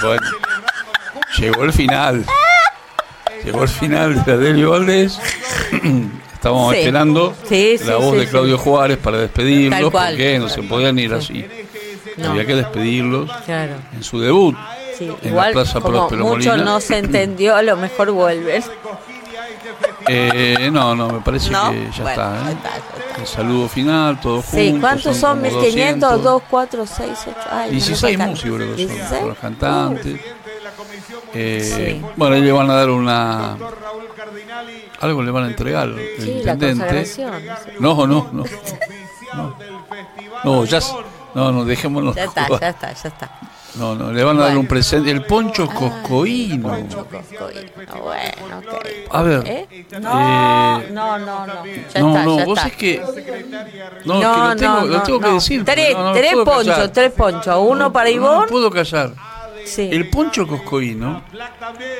Bueno, llegó el final. Llegó el final de Adelio Valdés. Estábamos Sí. esperando Sí, sí, la voz de. Claudio Juárez para despedirlos, porque no se podían ir así. No. Había que despedirlos Claro. en su debut. En igual, la Plaza como Próspero mucho Molina. no se entendió, a lo mejor vuelven. Eh, no, no, me parece ¿No? que ya Bueno, está, ¿eh? ya está, ya El saludo final, todos Sí, juntos. ¿cuántos son? como 1500, 200. 2, 4, 6, 8. Ay, 16 me lo músicos creo que son, 16. los cantantes. Eh, Sí. Bueno, ahí le van a dar una... Algo le van a entregar el Sí, intendente. No, no, no. No, No, ya... No, no, dejémonos. Ya está, ya está, ya está. No, no, le van a dar Bueno. un presente. El poncho coscoíno. Coscoíno, bueno, ok. A ver. ¿Eh? No, eh, no, no, no. Ya no, está, no, ya vos está. es que. No, es que lo tengo, lo tengo que no. decir. Tres, no, no tres ponchos, callar. tres ponchos. Uno para No, no Ivonne. me puedo callar. Sí. El poncho coscoíno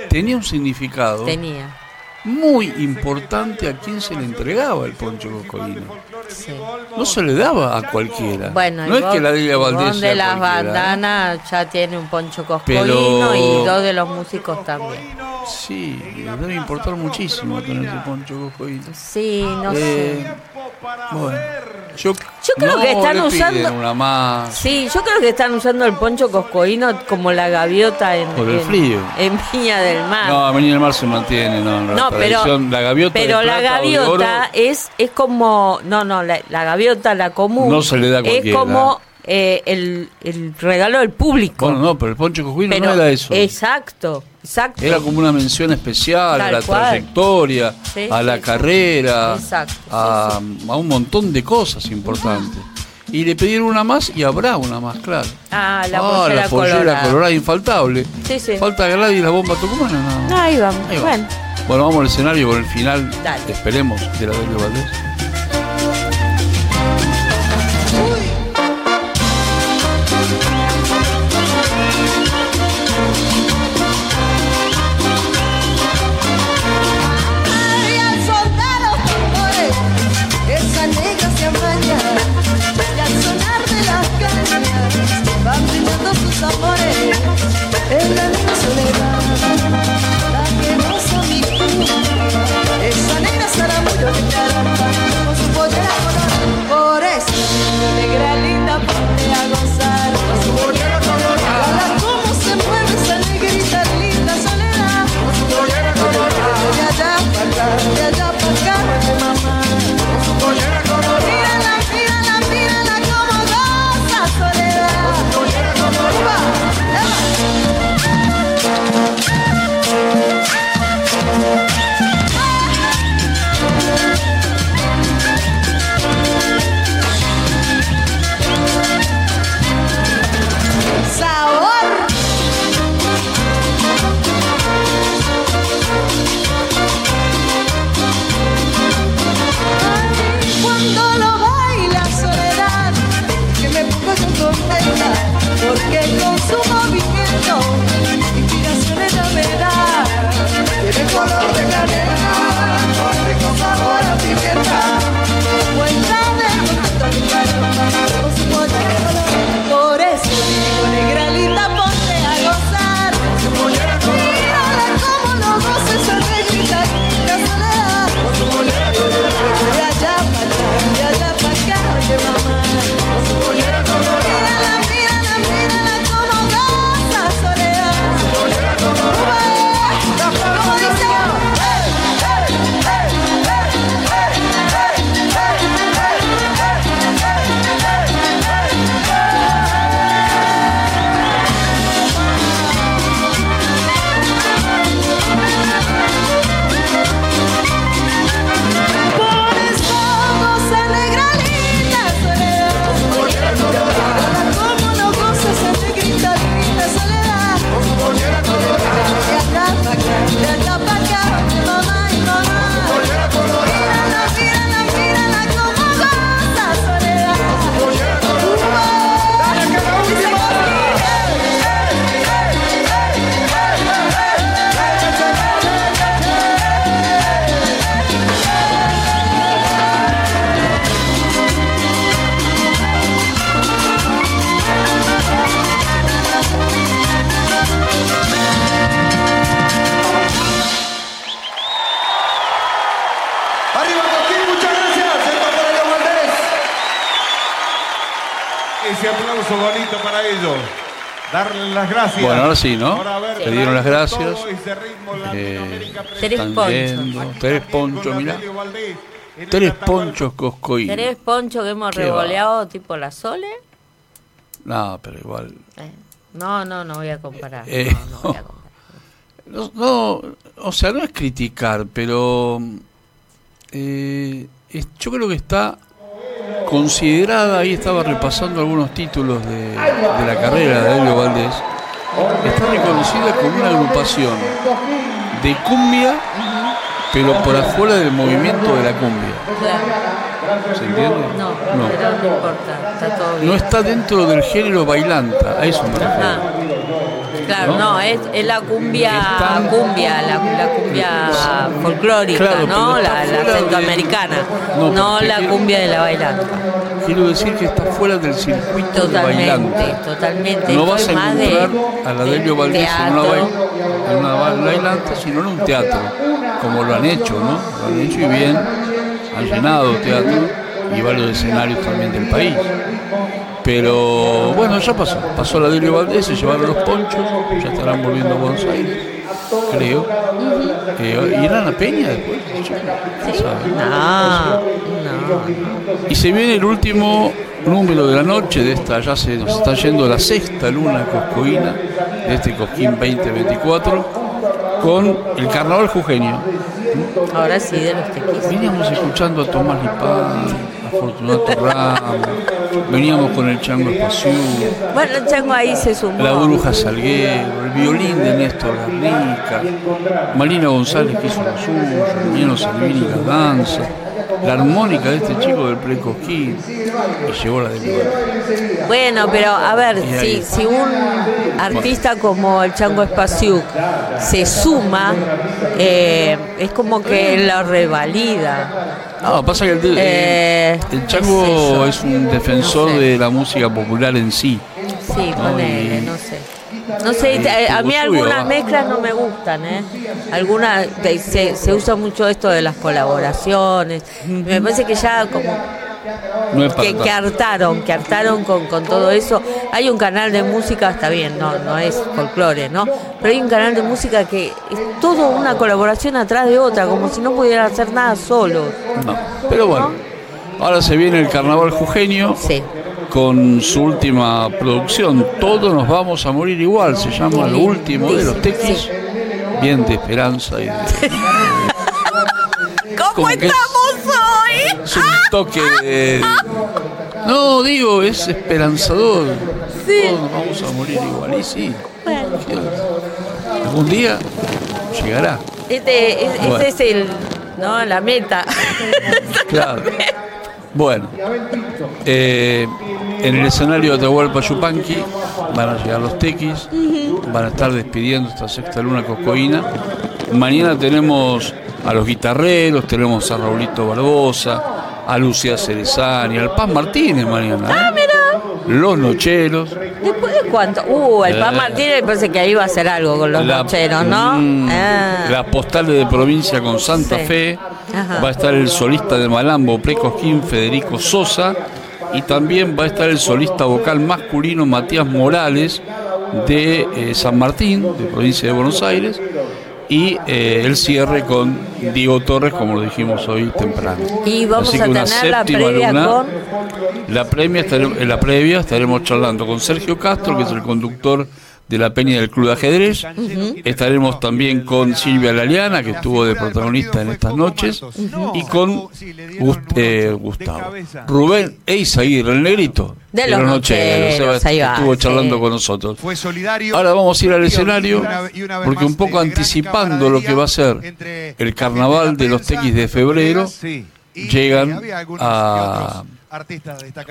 tenía un significado Tenía. muy importante a quien se le entregaba el poncho coscoíno. Sí. No se le daba a cualquiera. Bueno, no es que la Delia Valdés Ivonne de las ¿eh? bandanas ya tiene un poncho coscoíno Pero- y dos de los músicos también. Sí, debe importar muchísimo tener ese poncho coscoíno. Sí, no Eh, sé. Bueno, yo, Yo creo no que están usando- una más. Sí, yo creo que están usando el poncho coscoíno como la gaviota en, Por el en- frío. en Viña del Mar. No, a Avenida del Mar se mantiene, no, no, No, la pero, tradición, la gaviota de pero la plata o de oro gaviota es, es como, no, no, la, la gaviota, la común, No se le da a es como eh, el, el regalo del público. Bueno, no, pero el poncho Pero- no era eso. Exacto, exacto. Era como una mención especial Tal a la cual. trayectoria, Sí, a la sí, carrera, Exacto, a, a un montón de cosas importantes. Y le pidieron una más y habrá una más, claro. Ah, la ah, pollera la pollera colorada. colorada infaltable. Sí, sí. Falta Gladys y la bomba tucumana. No. Ahí vamos. Ahí va. Bueno, Bueno, vamos al escenario con el final, Dale. esperemos, de la Delio Valdés. Amores. En la soledad, Darles las gracias. Bueno, ahora sí, ¿no? Te dieron las gracias. Eh, Tres ponchos. Tres ponchos, mirá. Tres ponchos coscoínos. ¿Querés poncho que hemos revoleado tipo la Sole? No, pero igual. Eh, No, no, no voy a comparar. Eh, no, no voy a comparar. No, no, o sea, no es criticar, pero eh, es- yo creo que está considerada, ahí estaba repasando algunos títulos de, de la carrera de Elio Valdés, está reconocida como una agrupación de cumbia, pero por afuera del movimiento de la cumbia. ¿Se entiende? No, No. pero no importa, está todo bien. No está dentro del género bailanta, a eso me refiero. Ah, claro, ¿No? no, es, es la cumbia, Están- cumbia, la, la cumbia folclórica, Claro, ¿no? La, de- centroamericana, No, la quiero- cumbia de la bailanta. Quiero decir que está fuera del circuito de Totalmente, bailanta. totalmente. No vas a más de- encontrar a la de Delio Valdés en una, bail- en una ba- bailanta, sino en un teatro, como lo han hecho, ¿no? Lo han hecho y bien, han llenado teatro y varios escenarios también del país. Pero bueno, ya pasó. Pasó la Delio Valdés, se llevaron los ponchos, ya estarán volviendo a Buenos Aires, creo. Eh, ¿Irán a Peña después? ¿Quién sabe? No, Y se viene el último número de la noche de esta, ya se nos está yendo la sexta luna coscoína de este Cosquín 2024 con el carnaval jujeño. Ahora sí, de los tequis. Veníamos escuchando a Tomás Lipán, a Fortunato Ramos, veníamos con el Chango Espaciú, Bueno, el chango ahí se sumó. la Bruja Salguero, el violín de Néstor Garnica, Marina González que hizo lo suyo, Emiliano Salvini la danza, la armónica de este chico del Precosquín, y llegó la de Bueno, pero a ver, si, si un artista como el Chango Espaciuc se suma, eh, es como que lo revalida. No, pasa que el, Eh, el Chango es un defensor de la música popular en sí. Sí, No, ponele, y- no sé. No sé, eh, a mí algunas mezclas no me gustan, ¿eh? Algunas, se, se usa mucho esto de las colaboraciones. Me parece que ya como No es para que, hartaron, que hartaron con, con todo eso. Hay un canal de música, está bien, no, no es folclore, ¿no? Pero hay un canal de música que es todo una colaboración atrás de otra, como si no pudieran hacer nada solos. No, pero bueno, ahora se viene el carnaval jujeño con su última producción. Todos nos vamos a morir igual, se llama Lo último de los tequis. Bien de esperanza y de, ¿Cómo estamos hoy? es un toque de... No, digo, es esperanzador. Todos nos vamos a morir igual. Y sí, algún día llegará. Este, es- Bueno. ese es el, ¿no? La meta. Claro. Bueno, eh, en el escenario de Atahualpa Yupanqui van a llegar los tequis, van a estar despidiendo esta sexta luna coscoína. Mañana tenemos a los guitarreros, tenemos a Raulito Barbosa, a Lucía Cerezani, al Paz Martínez mañana. ¿eh? Ah, mira. Los nocheros. ¿Después de cuánto? Uh, el Pan Eh. Martínez parece que ahí va a hacer algo con los La- nocheros, ¿no? Mm, Ah. Las postales de provincia con Santa Sí. Fe. Ajá. Va a estar el solista de Malambo, Precosquín, Federico Sosa. Y también va a estar el solista vocal masculino Matías Morales de eh, San Martín, de provincia de Buenos Aires. Y eh, el cierre con Diego Torres, como lo dijimos hoy temprano. Y vamos Así a que una tener la séptima previa luna. con. La premia estaremos- en la previa estaremos charlando con Sergio Castro, que es el conductor de la peña del Club de Ajedrez. Estaremos también con Silvia Laliana, que estuvo de protagonista en estas noches, y con Gust- eh, Gustavo. Rubén Eizaguirre, el negrito. De los nocheros, ahí va, estuvo sí. charlando con nosotros. Fue solidario. Ahora vamos a ir al y escenario, una- y una vez porque un poco anticipando lo que va a ser el carnaval de los tequis de febrero, llegan a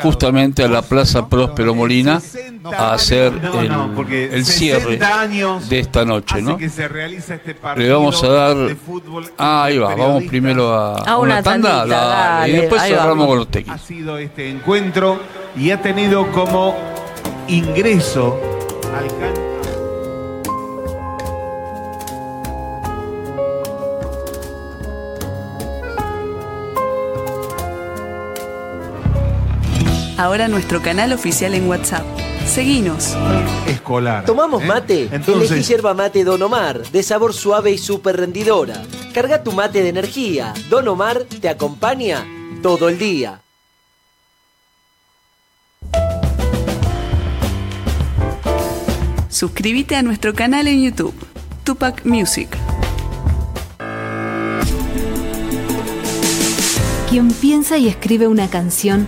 justamente a la Plaza Próspero Molina a hacer el, el cierre 60 años de esta noche, ¿no? que se realiza este Le vamos a dar. Ah, ahí va, vamos primero a, A una tanda, tandita, dale, y después cerramos con los tequis. ha sido este encuentro y ha tenido como ingreso al Ahora nuestro canal oficial en WhatsApp. Seguinos. Escolar. ¿Tomamos ¿eh? mate? Entonces- Elegí yerba mate Don Omar, de sabor suave y súper rendidora. Carga tu mate de energía. Don Omar te acompaña todo el día. Suscríbete a nuestro canal en YouTube, Tupac Music. Quien piensa y escribe una canción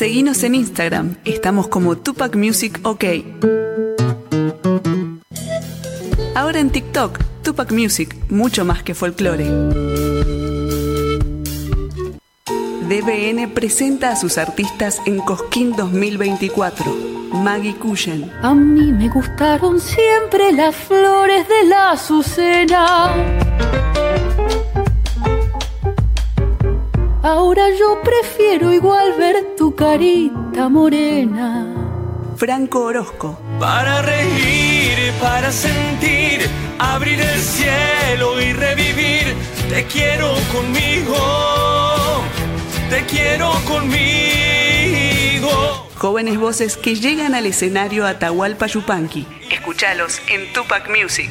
Seguinos en Instagram, estamos como Tupac Music OK. Ahora en TikTok, Tupac Music, mucho más que folclore. DBN presenta a sus artistas en Cosquín 2024. Maggie Cushen, A mí me gustaron siempre las flores de la azucena. Ahora yo prefiero igual ver tu carita morena. Franco Orozco, Para reír, para sentir, abrir el cielo y revivir. Te quiero conmigo, te quiero conmigo. jóvenes voces que llegan al escenario Atahualpa Yupanqui. Escuchalos en Tupac Music.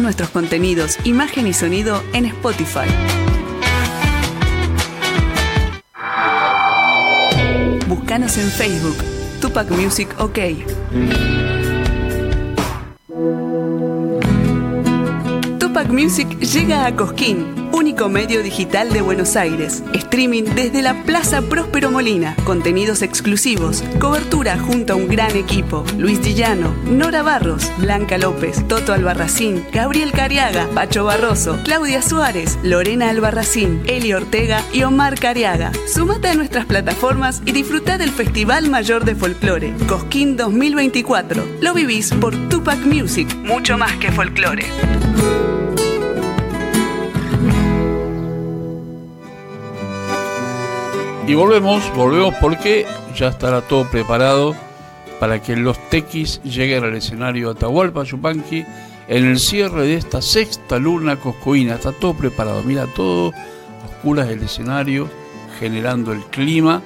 Nuestros contenidos, imagen y sonido en Spotify. Búscanos en Facebook, Tupac Music OK. Music llega a Cosquín, único medio digital de Buenos Aires. Streaming desde la Plaza Próspero Molina. Contenidos exclusivos. Cobertura junto a un gran equipo. Luis Dillano, Nora Barros, Blanca López, Toto Albarracín, Gabriel Cariaga, Pacho Barroso, Claudia Suárez, Lorena Albarracín, Eli Ortega y Omar Cariaga. Sumate a nuestras plataformas y disfruta del Festival Mayor de Folclore, Cosquín 2024. Lo vivís por Tupac Music, mucho más que folclore. Y volvemos, volvemos porque ya estará todo preparado para que los tequis lleguen al escenario Atahualpa Yupanqui en el cierre de esta sexta luna coscoína. Está todo preparado, mira todo, oscuras el escenario, generando el clima.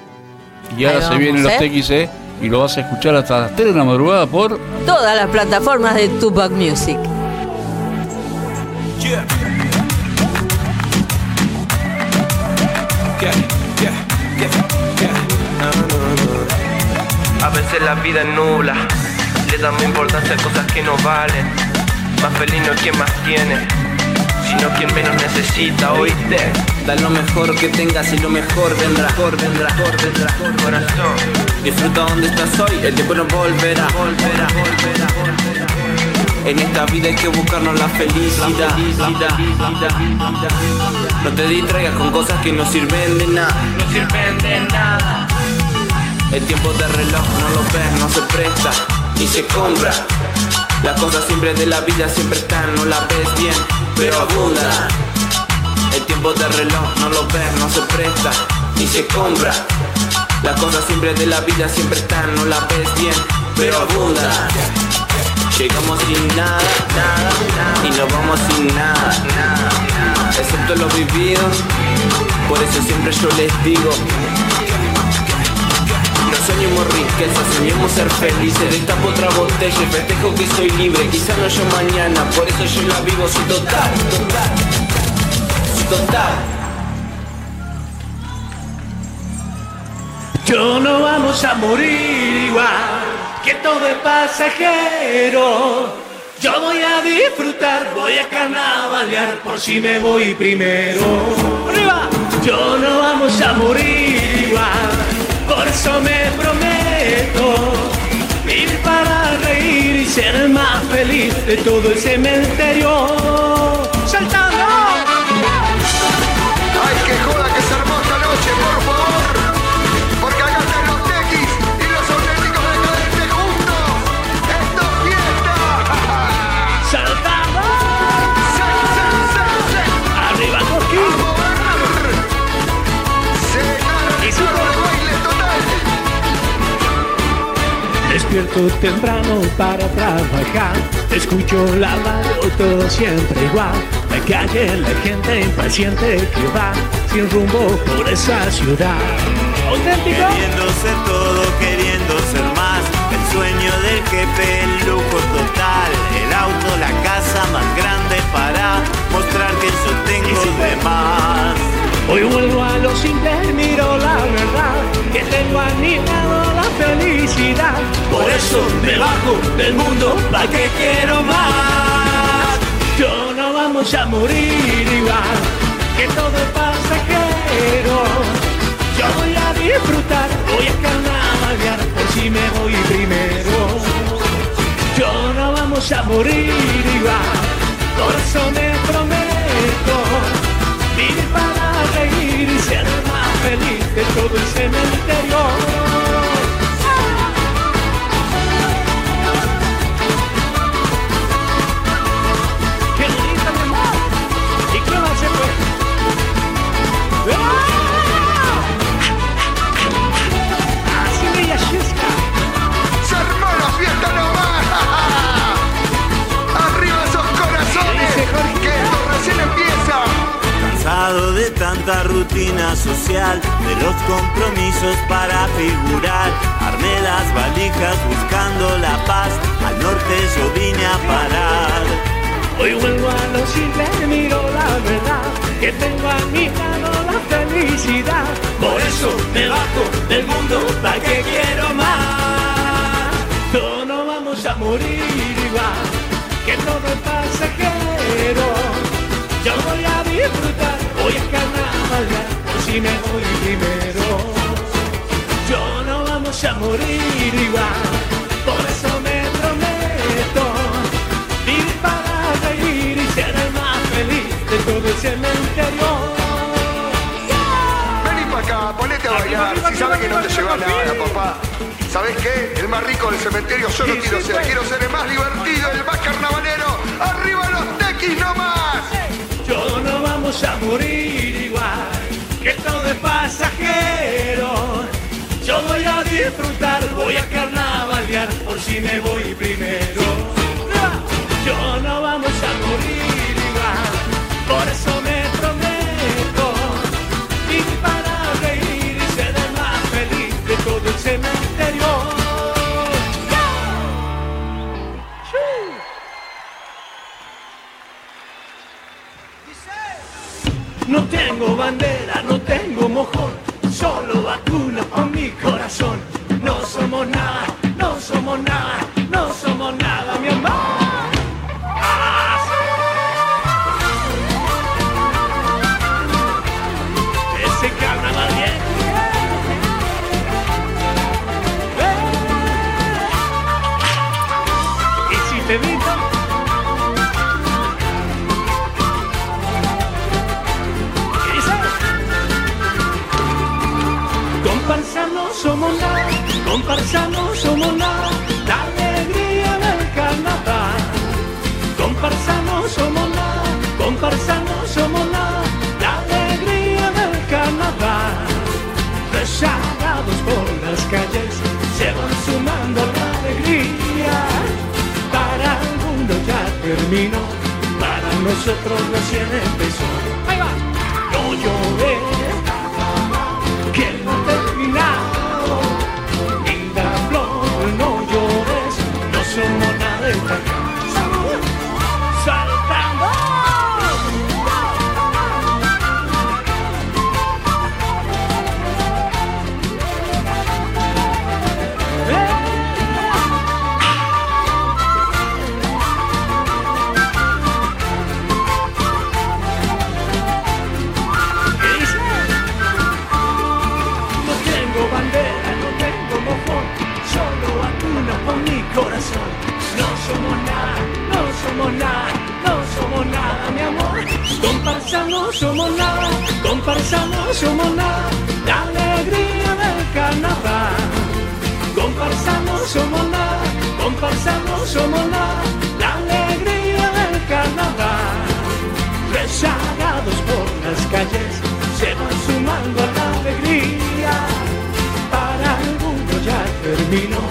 Y ahora se vienen los ¿eh? tequis, ¿eh? Y lo vas a escuchar hasta las 3 de la madrugada por Todas las plataformas de Tupac Music. Veces la vida nubla, le damos importancia a cosas que no valen. Más feliz no es quien más tiene, sino quien menos necesita, oíste. Da lo mejor que tengas y lo mejor vendrá. Mejor vendrá, mejor vendrá. Corazón, Disfruta donde estás hoy, el tiempo no volverá. Volverá, volverá, volverá. En esta vida hay que buscarnos la felicidad. No te distraigas con cosas que no sirven de nada. no sirven de nada. El tiempo de reloj no lo ves, no se presta ni se compra. Las cosas siempre de la vida siempre están, no las ves bien, pero abunda. El tiempo de reloj no lo ves, no se presta ni se compra. Las cosas siempre de la vida siempre están, no las ves bien, pero abunda. Llegamos sin nada, nada, y nos vamos sin nada, nada, excepto lo vivido. Por eso siempre yo les digo, soñemos riqueza, soñemos ser felices Destapo otra botella y festejo que soy libre Quizá no yo mañana, por eso yo la vivo Soy total, total, soy total Yo no vamos a morir igual, que todo es pasajero. Yo voy a disfrutar, voy a carnavalear por si me voy primero. ¡Arriba! Yo no vamos a morir igual, por eso me prometo vivir para reír y ser el más feliz de todo el cementerio. Despierto temprano para trabajar. Escucho la radio, todo siempre igual. La calle, la gente impaciente que va sin rumbo por esa ciudad. Auténtico. Queriendo ser todo, queriendo ser más. El sueño del jefe, el lujo total. El auto, la casa más grande para mostrar que yo tengo de más. Hoy vuelvo a lo simple, miro la verdad, que tengo animado la felicidad. Por eso me bajo del mundo, ¿pa' que quiero más? Yo no vamos a morir igual, que todo es pasajero. Yo voy a disfrutar, voy a carnavalear, por si me voy primero. Yo no vamos a morir igual, por ser más feliz de todo el cementerio. Rutina social, de los compromisos para figurar. Armé las valijas buscando la paz, al norte yo vine a parar. Hoy vuelvo a lo simple, miro la verdad, que tengo a mi lado la felicidad. Por eso me bajo del mundo, ¿pa' que quiero más? No, no vamos a morir igual, que todo es pasajero. Si me voy primero. Yo no vamos a morir igual, por eso me prometo vivir para reír y ser el más feliz de todo el cementerio. Vení para acá, ponete a bailar. Si sabes que no te lleva nada, papá. ¿Sabes qué? El más rico del cementerio yo no quiero ser. Quiero ser el más divertido, el más carnavalero. ¡Arriba los tequis nomás! Yo no vamos a morir es pasajero. Yo voy a disfrutar, voy a carnavalear, por si me voy primero. Tengo bandera, no tengo mojón, solo vacuna con mi corazón. No somos nada, no somos nada, nada, comparsa no somos nada, la alegría del carnaval. Comparsa no somos nada, comparsa no somos nada, la alegría del carnaval. Rezagados por las calles, se van sumando la alegría. Para algunos ya terminó, para nosotros recién empezó. somos nada, comparsa somos nada, la alegría del carnaval. Comparsa no somos nada, comparsa somos nada, la alegría del carnaval. Rezagados por las calles, se van sumando a la alegría. Para algunos ya terminó,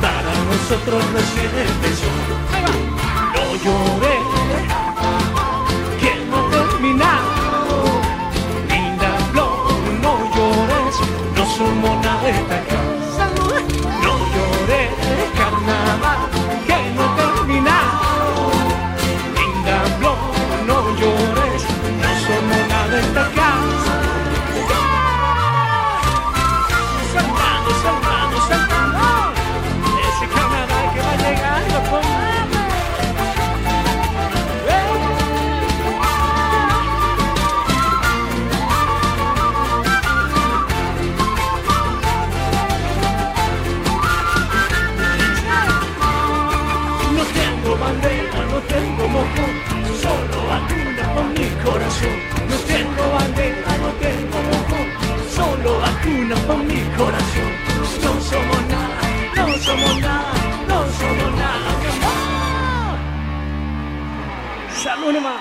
para nosotros recién empezó. No lloré Gracias. corazón. No somos nada, no somos nada, no somos nada. ¡Salud, hermano!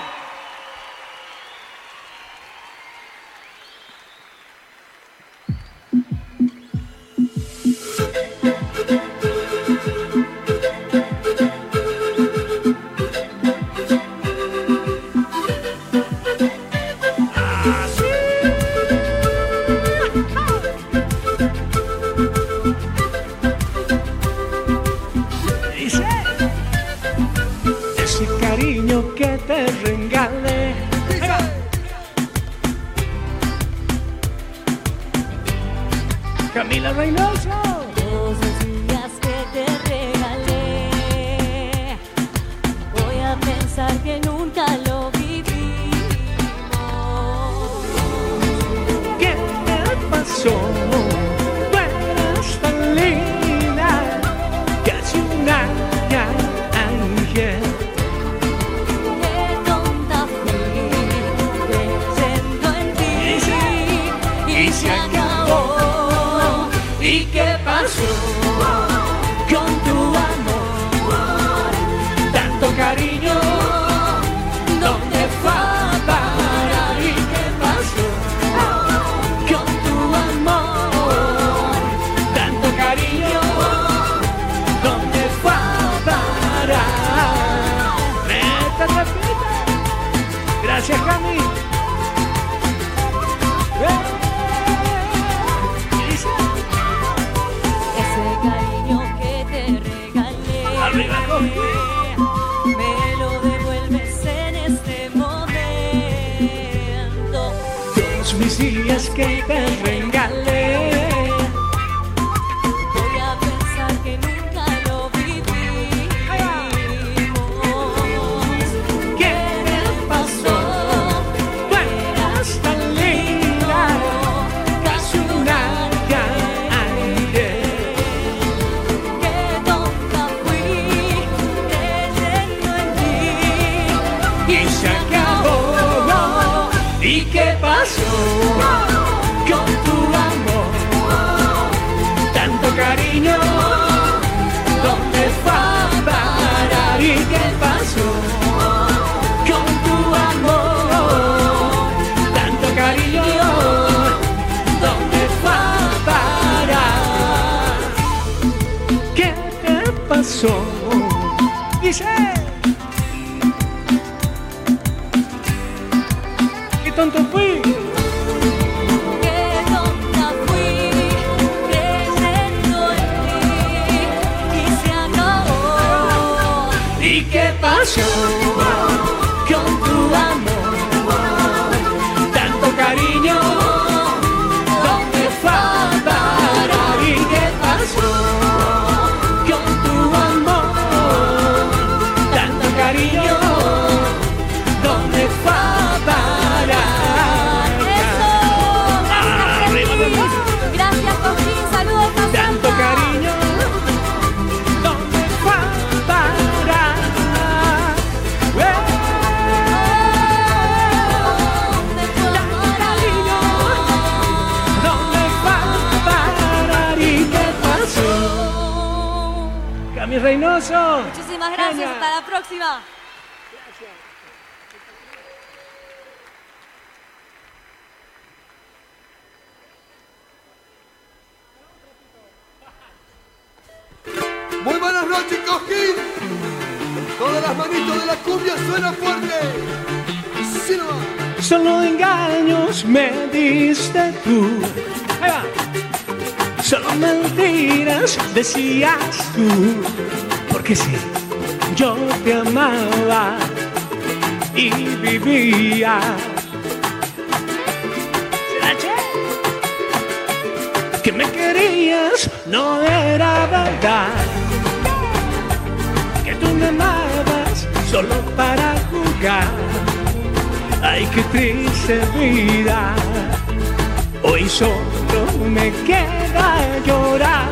Solo me queda llorar.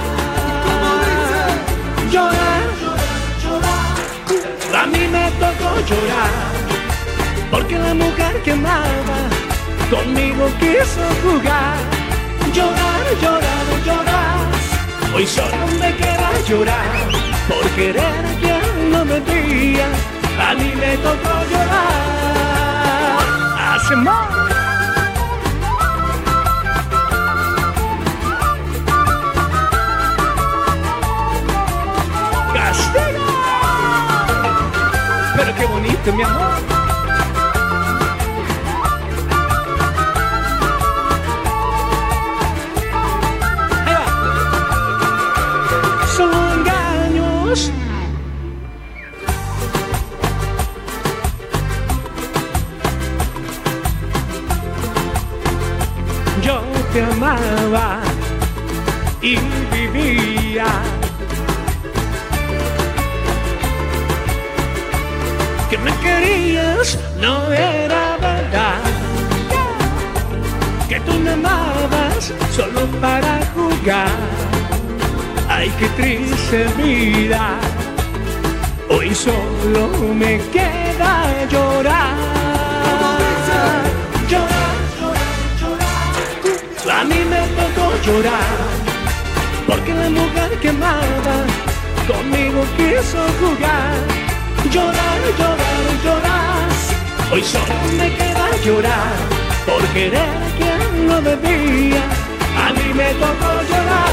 Llorar, llorar. A mí me tocó llorar. Porque la mujer que amaba conmigo quiso jugar. Llorar, llorar, llorar. Hoy solo me queda llorar. Por querer quien no me veía. A mí me tocó llorar. Hace más. Mi amor. Yo te amaba y vivía. Me querías no era verdad. Que tú me amabas solo para jugar. Ay, qué triste vida. Hoy solo me queda llorar. Llorar, llorar, llorar. A mí me tocó llorar. Porque la mujer que amaba conmigo quiso jugar. Llorar, llorar, llorar. Hoy solo me queda llorar. Por querer quien no debía. A mí me tocó llorar.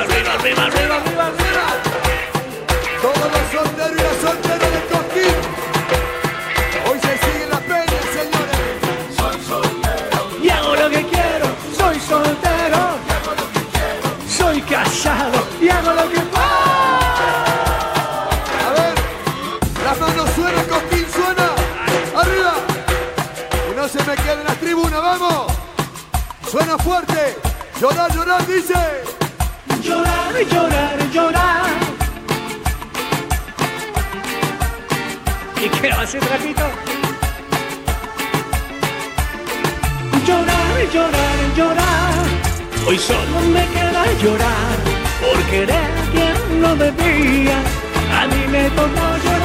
Arriba, arriba, arriba, arriba, arriba. Todos los solteros Suena fuerte. Llorar, llorar, dice. Llorar, llorar, llorar. ¿Y qué hace, Trapito? Llorar, llorar, llorar. Hoy solo me queda llorar. Por querer quien no debía. A mí me tocó llorar.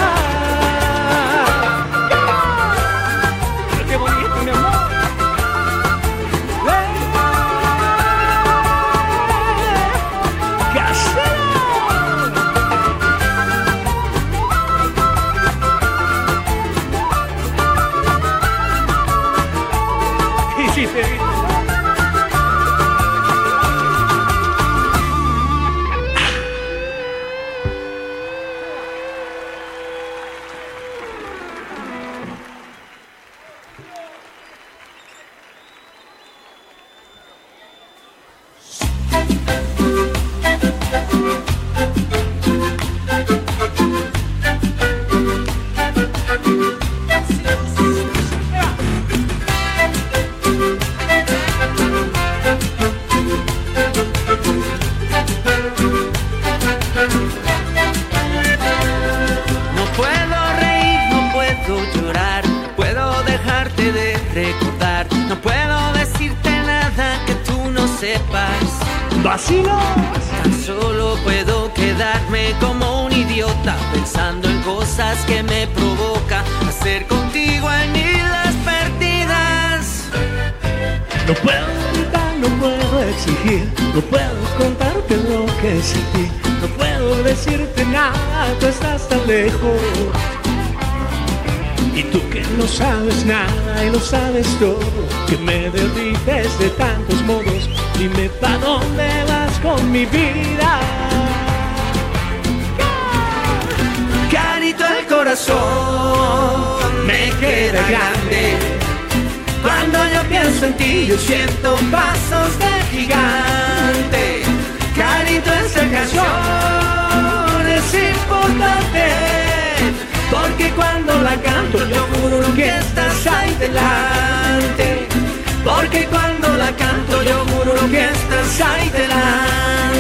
Porque cuando la canto, yo juro que estás ahí delante.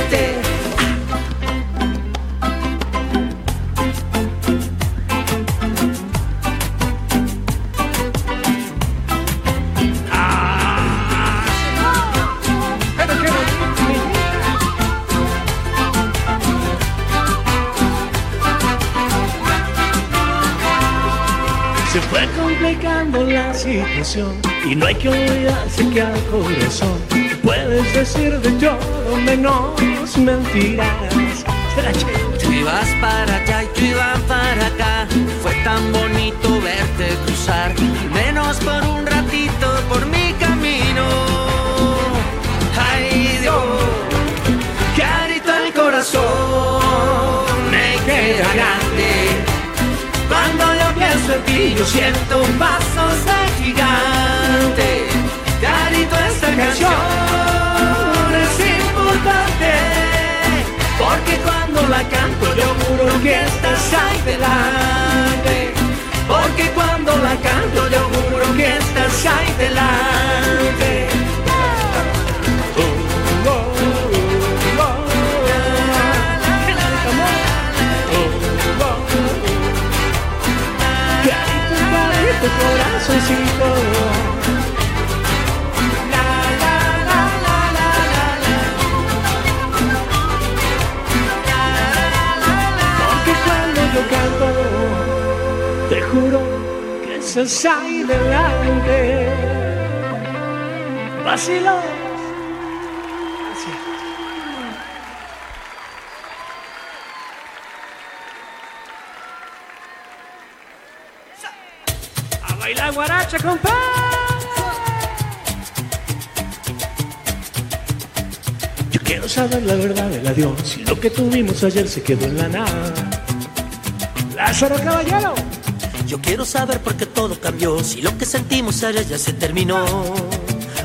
Y no hay que olvidarse que al corazón puedes decir de todo menos mentiras. Tú ibas para allá y tú ibas para acá. Fue tan bonito verte cruzar, menos por un ratito por mi camino. Ay Dios, carito el corazón me queda grande. Cuando yo pienso en ti, yo siento pasos de canción es importante. Porque cuando la canto, yo juro que estás ahí delante. Porque cuando la canto, yo juro que estás ahí delante. Corazoncito. Que estás ahí delante. Vacilo. A bailar guaracha, compa. Yo quiero saber la verdad del adiós. Si lo que tuvimos ayer se quedó en la nada. Lázaro Caballero. Yo quiero saber por qué todo cambió, si lo que sentimos ayer ya se terminó.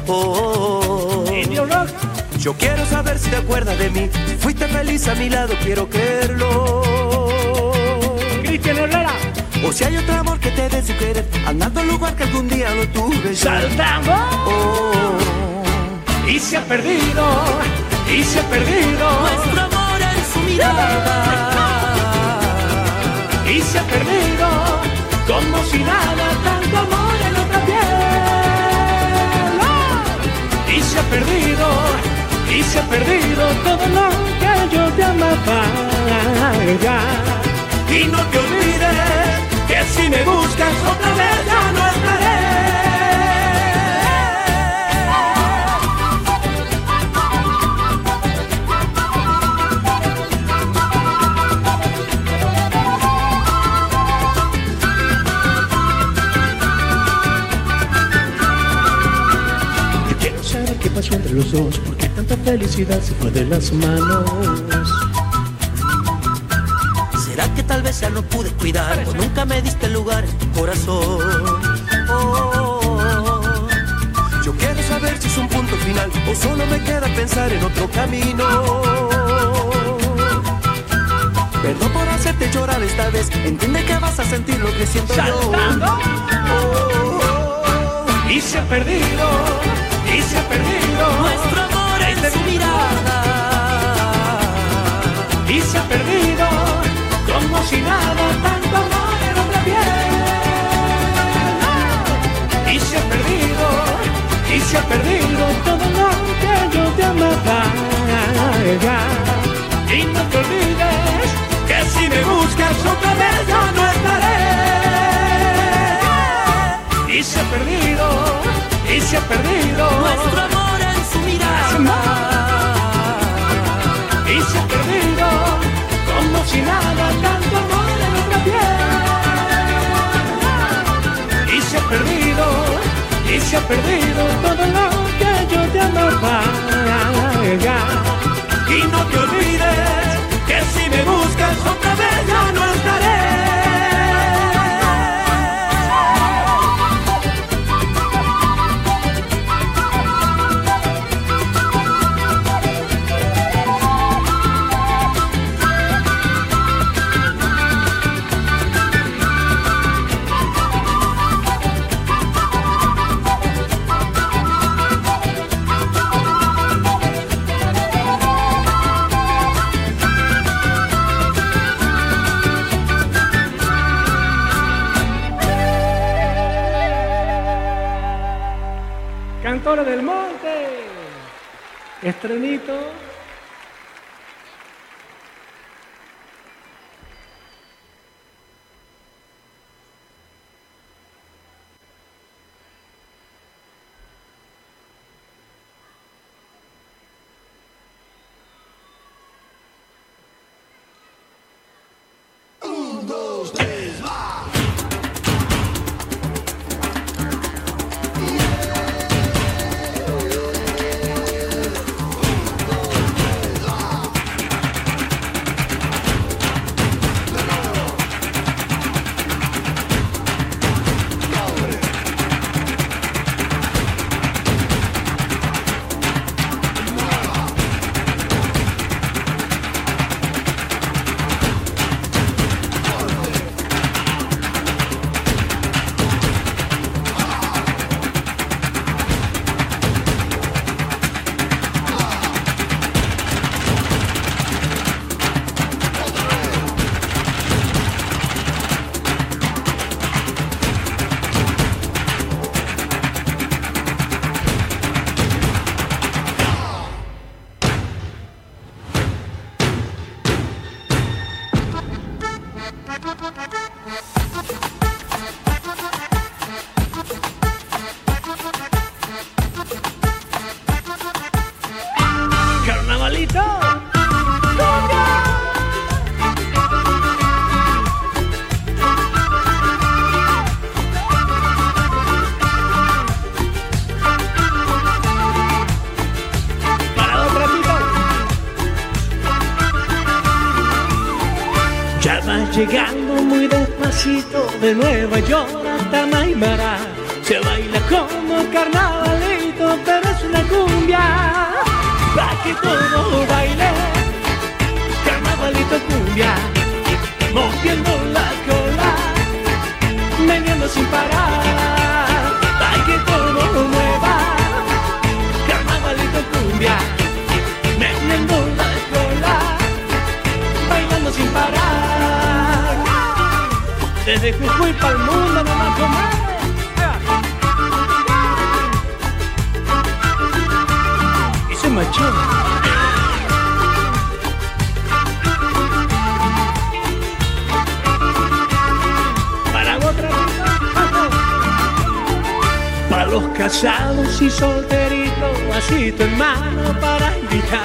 Oh, oh, oh. Yo quiero saber si te acuerdas de mí, fuiste feliz a mi lado, quiero creerlo. Cristian Herrera. O si hay otro amor que te dé su querer, andando al lugar que algún día no tuve. Saltamos. Oh, Y se ha perdido. Y se ha perdido. Nuestro amor en su mirada. Y se ha perdido. Como si nada, tanto amor en otra piel. ¡Ah! Y se ha perdido. Y se ha perdido todo lo que yo te amaba. Y no te olvides que si me buscas otra vez ya no estaré. Los dos, porque tanta felicidad se fue de las manos. ¿Será que tal vez ya no pude cuidar o nunca me diste lugar en tu corazón? Oh, yo quiero saber si es un punto final o solo me queda pensar en otro camino. Perdón por hacerte llorar esta vez, entiende que vas a sentir lo que siento Saltando. yo. Y se ha perdido, y se ha perdido Nuestro amor en su mirada. Y se ha perdido, como si nada, tanto amor en otra piel. Y se ha perdido, y se ha perdido todo lo que yo te amaba. Y no te olvides que si me buscas otra vez no estaré. Y se ha perdido, y se ha perdido Nuestro amor en su mirada. Y se ha perdido como si nada, tanto amor en otra piel. Y se ha perdido, y se ha perdido todo lo que yo te amaba. Y no te olvides que si me buscas Del Monte. Estrenito. Llegando muy despacito de Nueva York hasta Maimara. Se baila como carnavalito, pero es una cumbia. Pa' que todo baile, carnavalito cumbia. Moviendo Desde Jujuy para el mundo no más comadre. Y se marchó. Para otra Para los casados y solteritos, vasito en mano para invitar.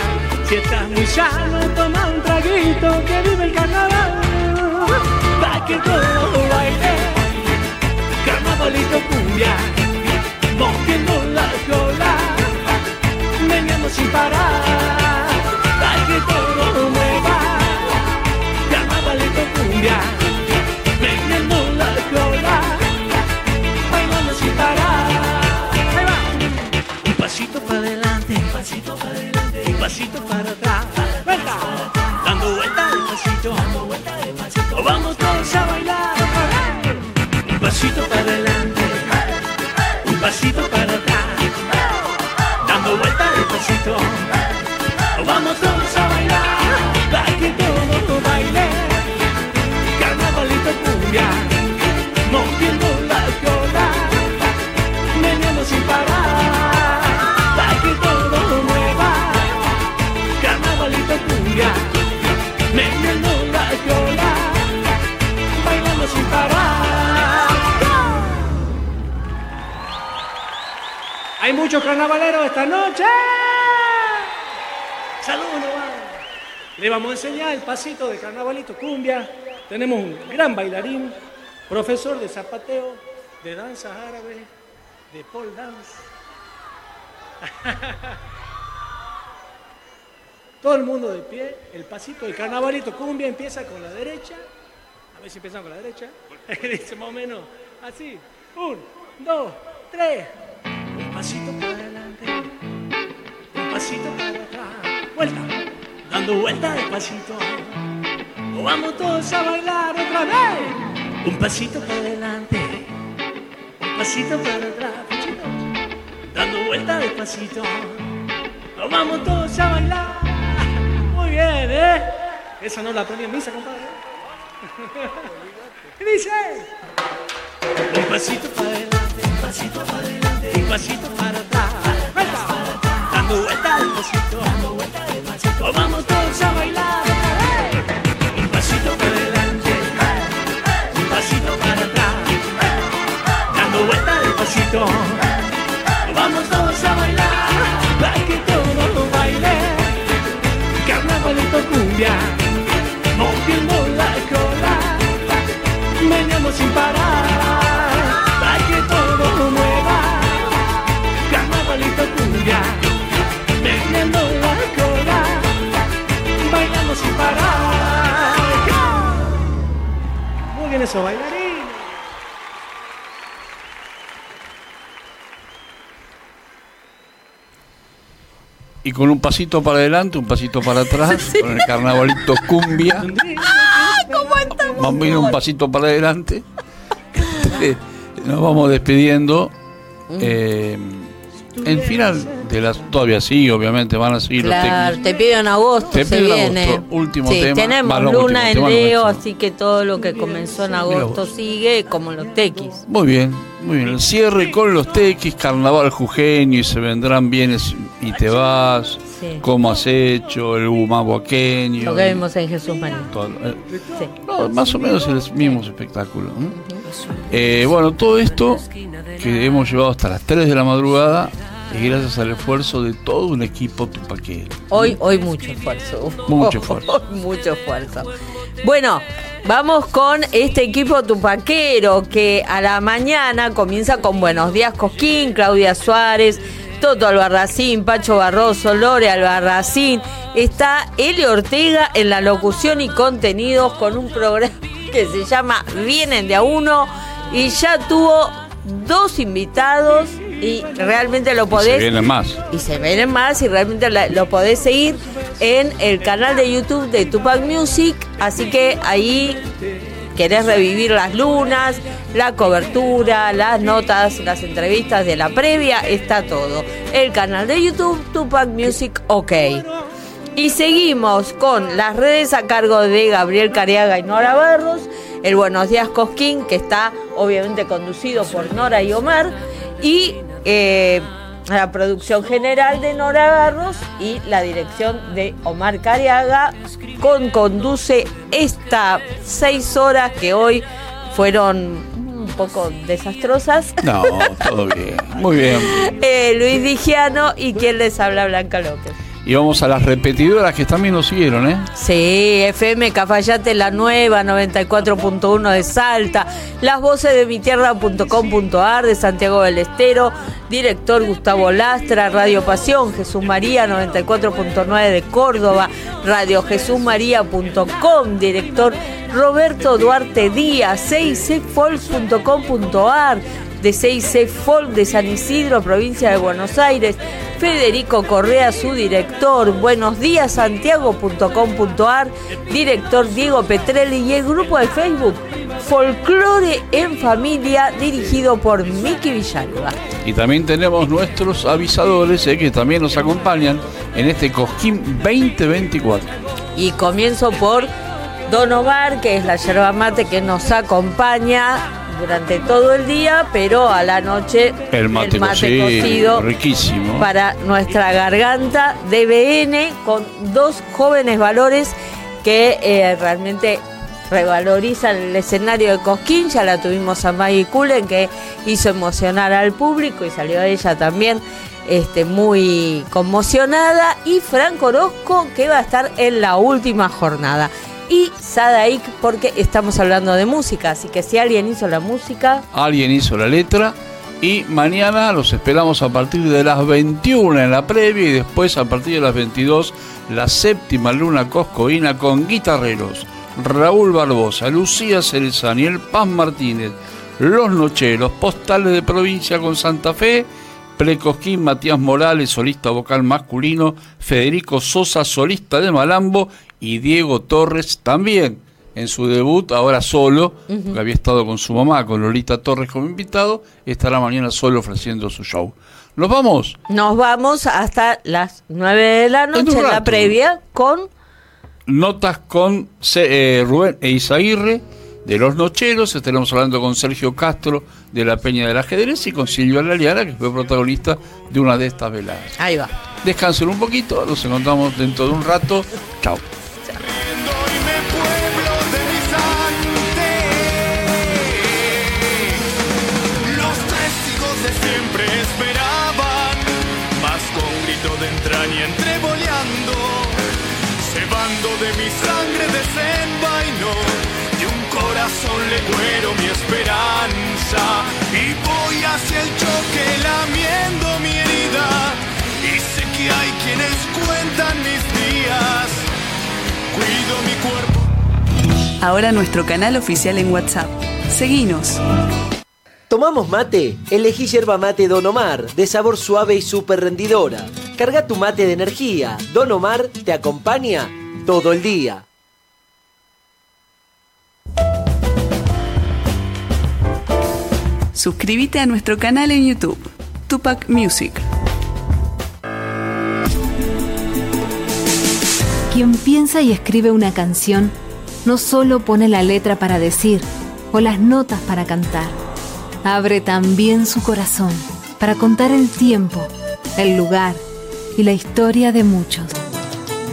Si estás muy sano, toma un traguito que vive el carnaval. Que todo baile, carnavalito cumbia, moviendo la cola, meneando sin parar. Pa' que todo mueva, carnavalito cumbia, meneando la cola, bailando sin parar. Ahí va. Un pasito para adelante, un pasito para adelante, un pasito para atrás. Muchos carnavaleros esta noche. Saludos. Le vamos a enseñar el pasito de carnavalito cumbia. Tenemos un gran bailarín, profesor de zapateo, de danzas árabes, de pole dance. Todo el mundo de pie, el pasito del carnavalito cumbia empieza con la derecha. A ver si empiezan con la derecha. Dice más o menos así. Un, dos, tres. Un pasito para adelante. Un pasito para atrás. Vuelta. Dando vuelta despacito. O vamos todos a bailar otra vez. Un pasito para adelante. Un pasito para atrás. Dando vuelta despacito. Nos vamos todos a bailar. Muy bien, ¿eh? Esa no la aprendí en misa, compadre. ¿Qué dice? Un pasito para adelante, un pasito para adelante, pasito para atrás. Dando vuelta despacito, dando vuelta despacito. Vamos todos a bailar. Un pasito para adelante, un pasito para atrás. Dando vuelta despacito. Nos vamos todos a bailar. Para que todos bailen. Carnavalito cumbia. Moviendo la cola. Venimos sin parar. Eso, bailarines. Y con un pasito para adelante, un pasito para atrás, con el carnavalito cumbia, ¿Cómo estamos? vamos a ir un pasito para adelante. Eh, Nos vamos despidiendo. Eh, en final de las. Todavía sí, obviamente van a seguir los Claro, técnicos. te pido en agosto, Te se pido en viene. agosto, último sí, tema, tenemos los luna en Leo, así que todo lo que comenzó en agosto sigue como los tequis. Muy bien, muy bien. El cierre con los tequis, carnaval jujeño y se vendrán bienes y te vas. Sí. Como has hecho, el humahuaqueño. Lo que vimos en Jesús María. todo, eh, Sí. no, más o menos el mismo espectáculo. ¿no? Eh, bueno, todo esto que hemos llevado hasta las 3 de la madrugada es gracias al esfuerzo de todo un equipo tupaquero. Hoy, hoy mucho esfuerzo. Mucho esfuerzo. Hoy mucho esfuerzo. Bueno, vamos con este equipo tupaquero que a la mañana comienza con Buenos Días Cosquín, Claudia Suárez, Toto Albarracín, Pacho Barroso, Lore Albarracín. Está Eli Ortega en la locución y contenidos con un programa que se llama Vienen de a uno y ya tuvo dos invitados y realmente lo Se podés vienen más. y se vienen más y realmente la- lo podés seguir en el canal de YouTube de Tupac Music, así que ahí querés revivir las lunas, la cobertura, las notas, las entrevistas de la previa, está todo. El canal de YouTube Tupac Music OK. Y seguimos con las redes a cargo de Gabriel Cariaga y Nora Barros, el Buenos Días Cosquín, que está obviamente conducido por Nora y Omar, y eh, la producción general de Nora Barros y la dirección de Omar Cariaga, con conduce estas seis horas que hoy fueron un poco desastrosas. No, todo bien. Muy bien. Eh, Luis Digiano y quien les habla Blanca López. Y vamos a las repetidoras que también nos siguieron, ¿eh? Sí, FM Cafayate La Nueva, 94.1 de Salta, las voces de mi tierra.com.ar de Santiago del Estero, director Gustavo Lastra, Radio Pasión, Jesús María, 94.9 de Córdoba, radiojesusmaría.com, director Roberto Duarte Díaz, 6cfolk.com.ar, de 6C Folk de San Isidro, provincia de Buenos Aires, Federico Correa, su director, buenos días santiago.com.ar, director Diego Petrelli y el grupo de Facebook Folclore en Familia, dirigido por Miki Villalba. Y también tenemos nuestros avisadores ¿eh? que también nos acompañan en este Cosquín 2024. Y comienzo por Don Omar, que es la yerba mate que nos acompaña durante todo el día, pero a la noche El mate, cocido, cocido riquísimo. para nuestra garganta de BN con dos jóvenes valores que eh, realmente revalorizan el escenario de Cosquín. Ya la tuvimos a Maggie Cullen que hizo emocionar al público y salió ella también este, muy conmocionada. Y Franco Orozco que va a estar en la última jornada. Y Sadaik porque estamos hablando de música. Así que si alguien hizo la música, Alguien hizo la letra. Y mañana los esperamos a partir de las 21 en la previa y después a partir de las 22 la séptima luna coscoína con guitarreros. Raúl Barbosa, Lucía Cerezani, El Paz Martínez, Los Nocheros, Postales de Provincia con Santa Fe, Precosquín, Matías Morales, solista vocal masculino, Federico Sosa, solista de Malambo y Diego Torres también en su debut, ahora solo, Ujú. que había estado con su mamá, con Lolita Torres como invitado, estará mañana solo ofreciendo su show. ¿Nos vamos? nos vamos hasta las 9 de la noche en la previa con Notas con eh, Rubén e Isaguirre de Los Nocheros, estaremos hablando con Sergio Castro de la Peña del Ajedrez y con Silvia Laliana, que fue protagonista de una de estas veladas. Ahí va. Descansen un poquito, nos encontramos dentro de un rato. Chao. De mi sangre desenvainó, y un corazón le cuero mi esperanza, y voy hacia el choque lamiendo mi herida, y sé que hay quienes cuentan mis días, cuido mi cuerpo. Ahora nuestro canal oficial en WhatsApp. Seguinos. ¿Tomamos mate? Elegí yerba mate Don Omar, de sabor suave y súper rendidora. Carga tu mate de energía. Don Omar te acompaña todo el día. Suscríbete a nuestro canal en YouTube, Tupac Music. Quien piensa y escribe una canción no solo pone la letra para decir o las notas para cantar, abre también su corazón para contar el tiempo, el lugar y la historia de muchos.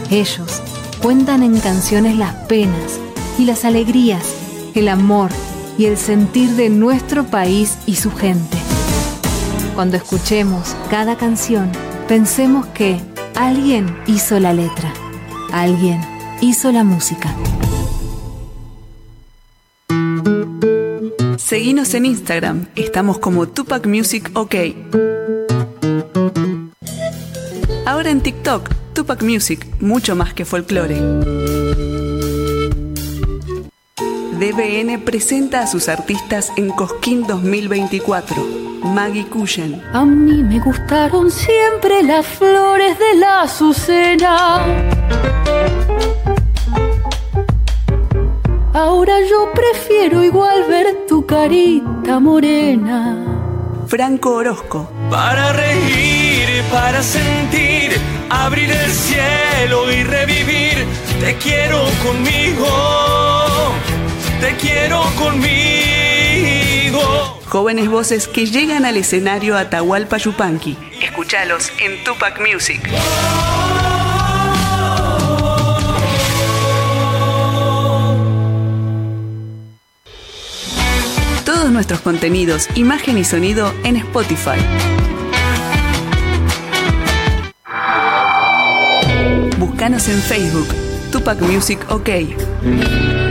Ellos cuentan en canciones las penas y las alegrías, el amor y el sentir de nuestro país y su gente. Cuando escuchemos cada canción, pensemos que alguien hizo la letra, alguien hizo la música. Seguinos en Instagram, estamos como Tupac Music OK. Ahora en TikTok, Tupac Music, mucho más que folclore. DBN presenta a sus artistas en Cosquín 2024. Maggie Cullen, A mí me gustaron siempre las flores de la azucena. Ahora yo prefiero igual ver tu carita morena. Franco Orozco, Para reír, para sentir, abrir el cielo y revivir. Te quiero conmigo, te quiero conmigo. jóvenes voces que llegan al escenario Atahualpa Yupanqui. Escuchalos en Tupac Music. Todos nuestros contenidos, imagen y sonido en Spotify. Búscanos en Facebook, Tupac Music OK.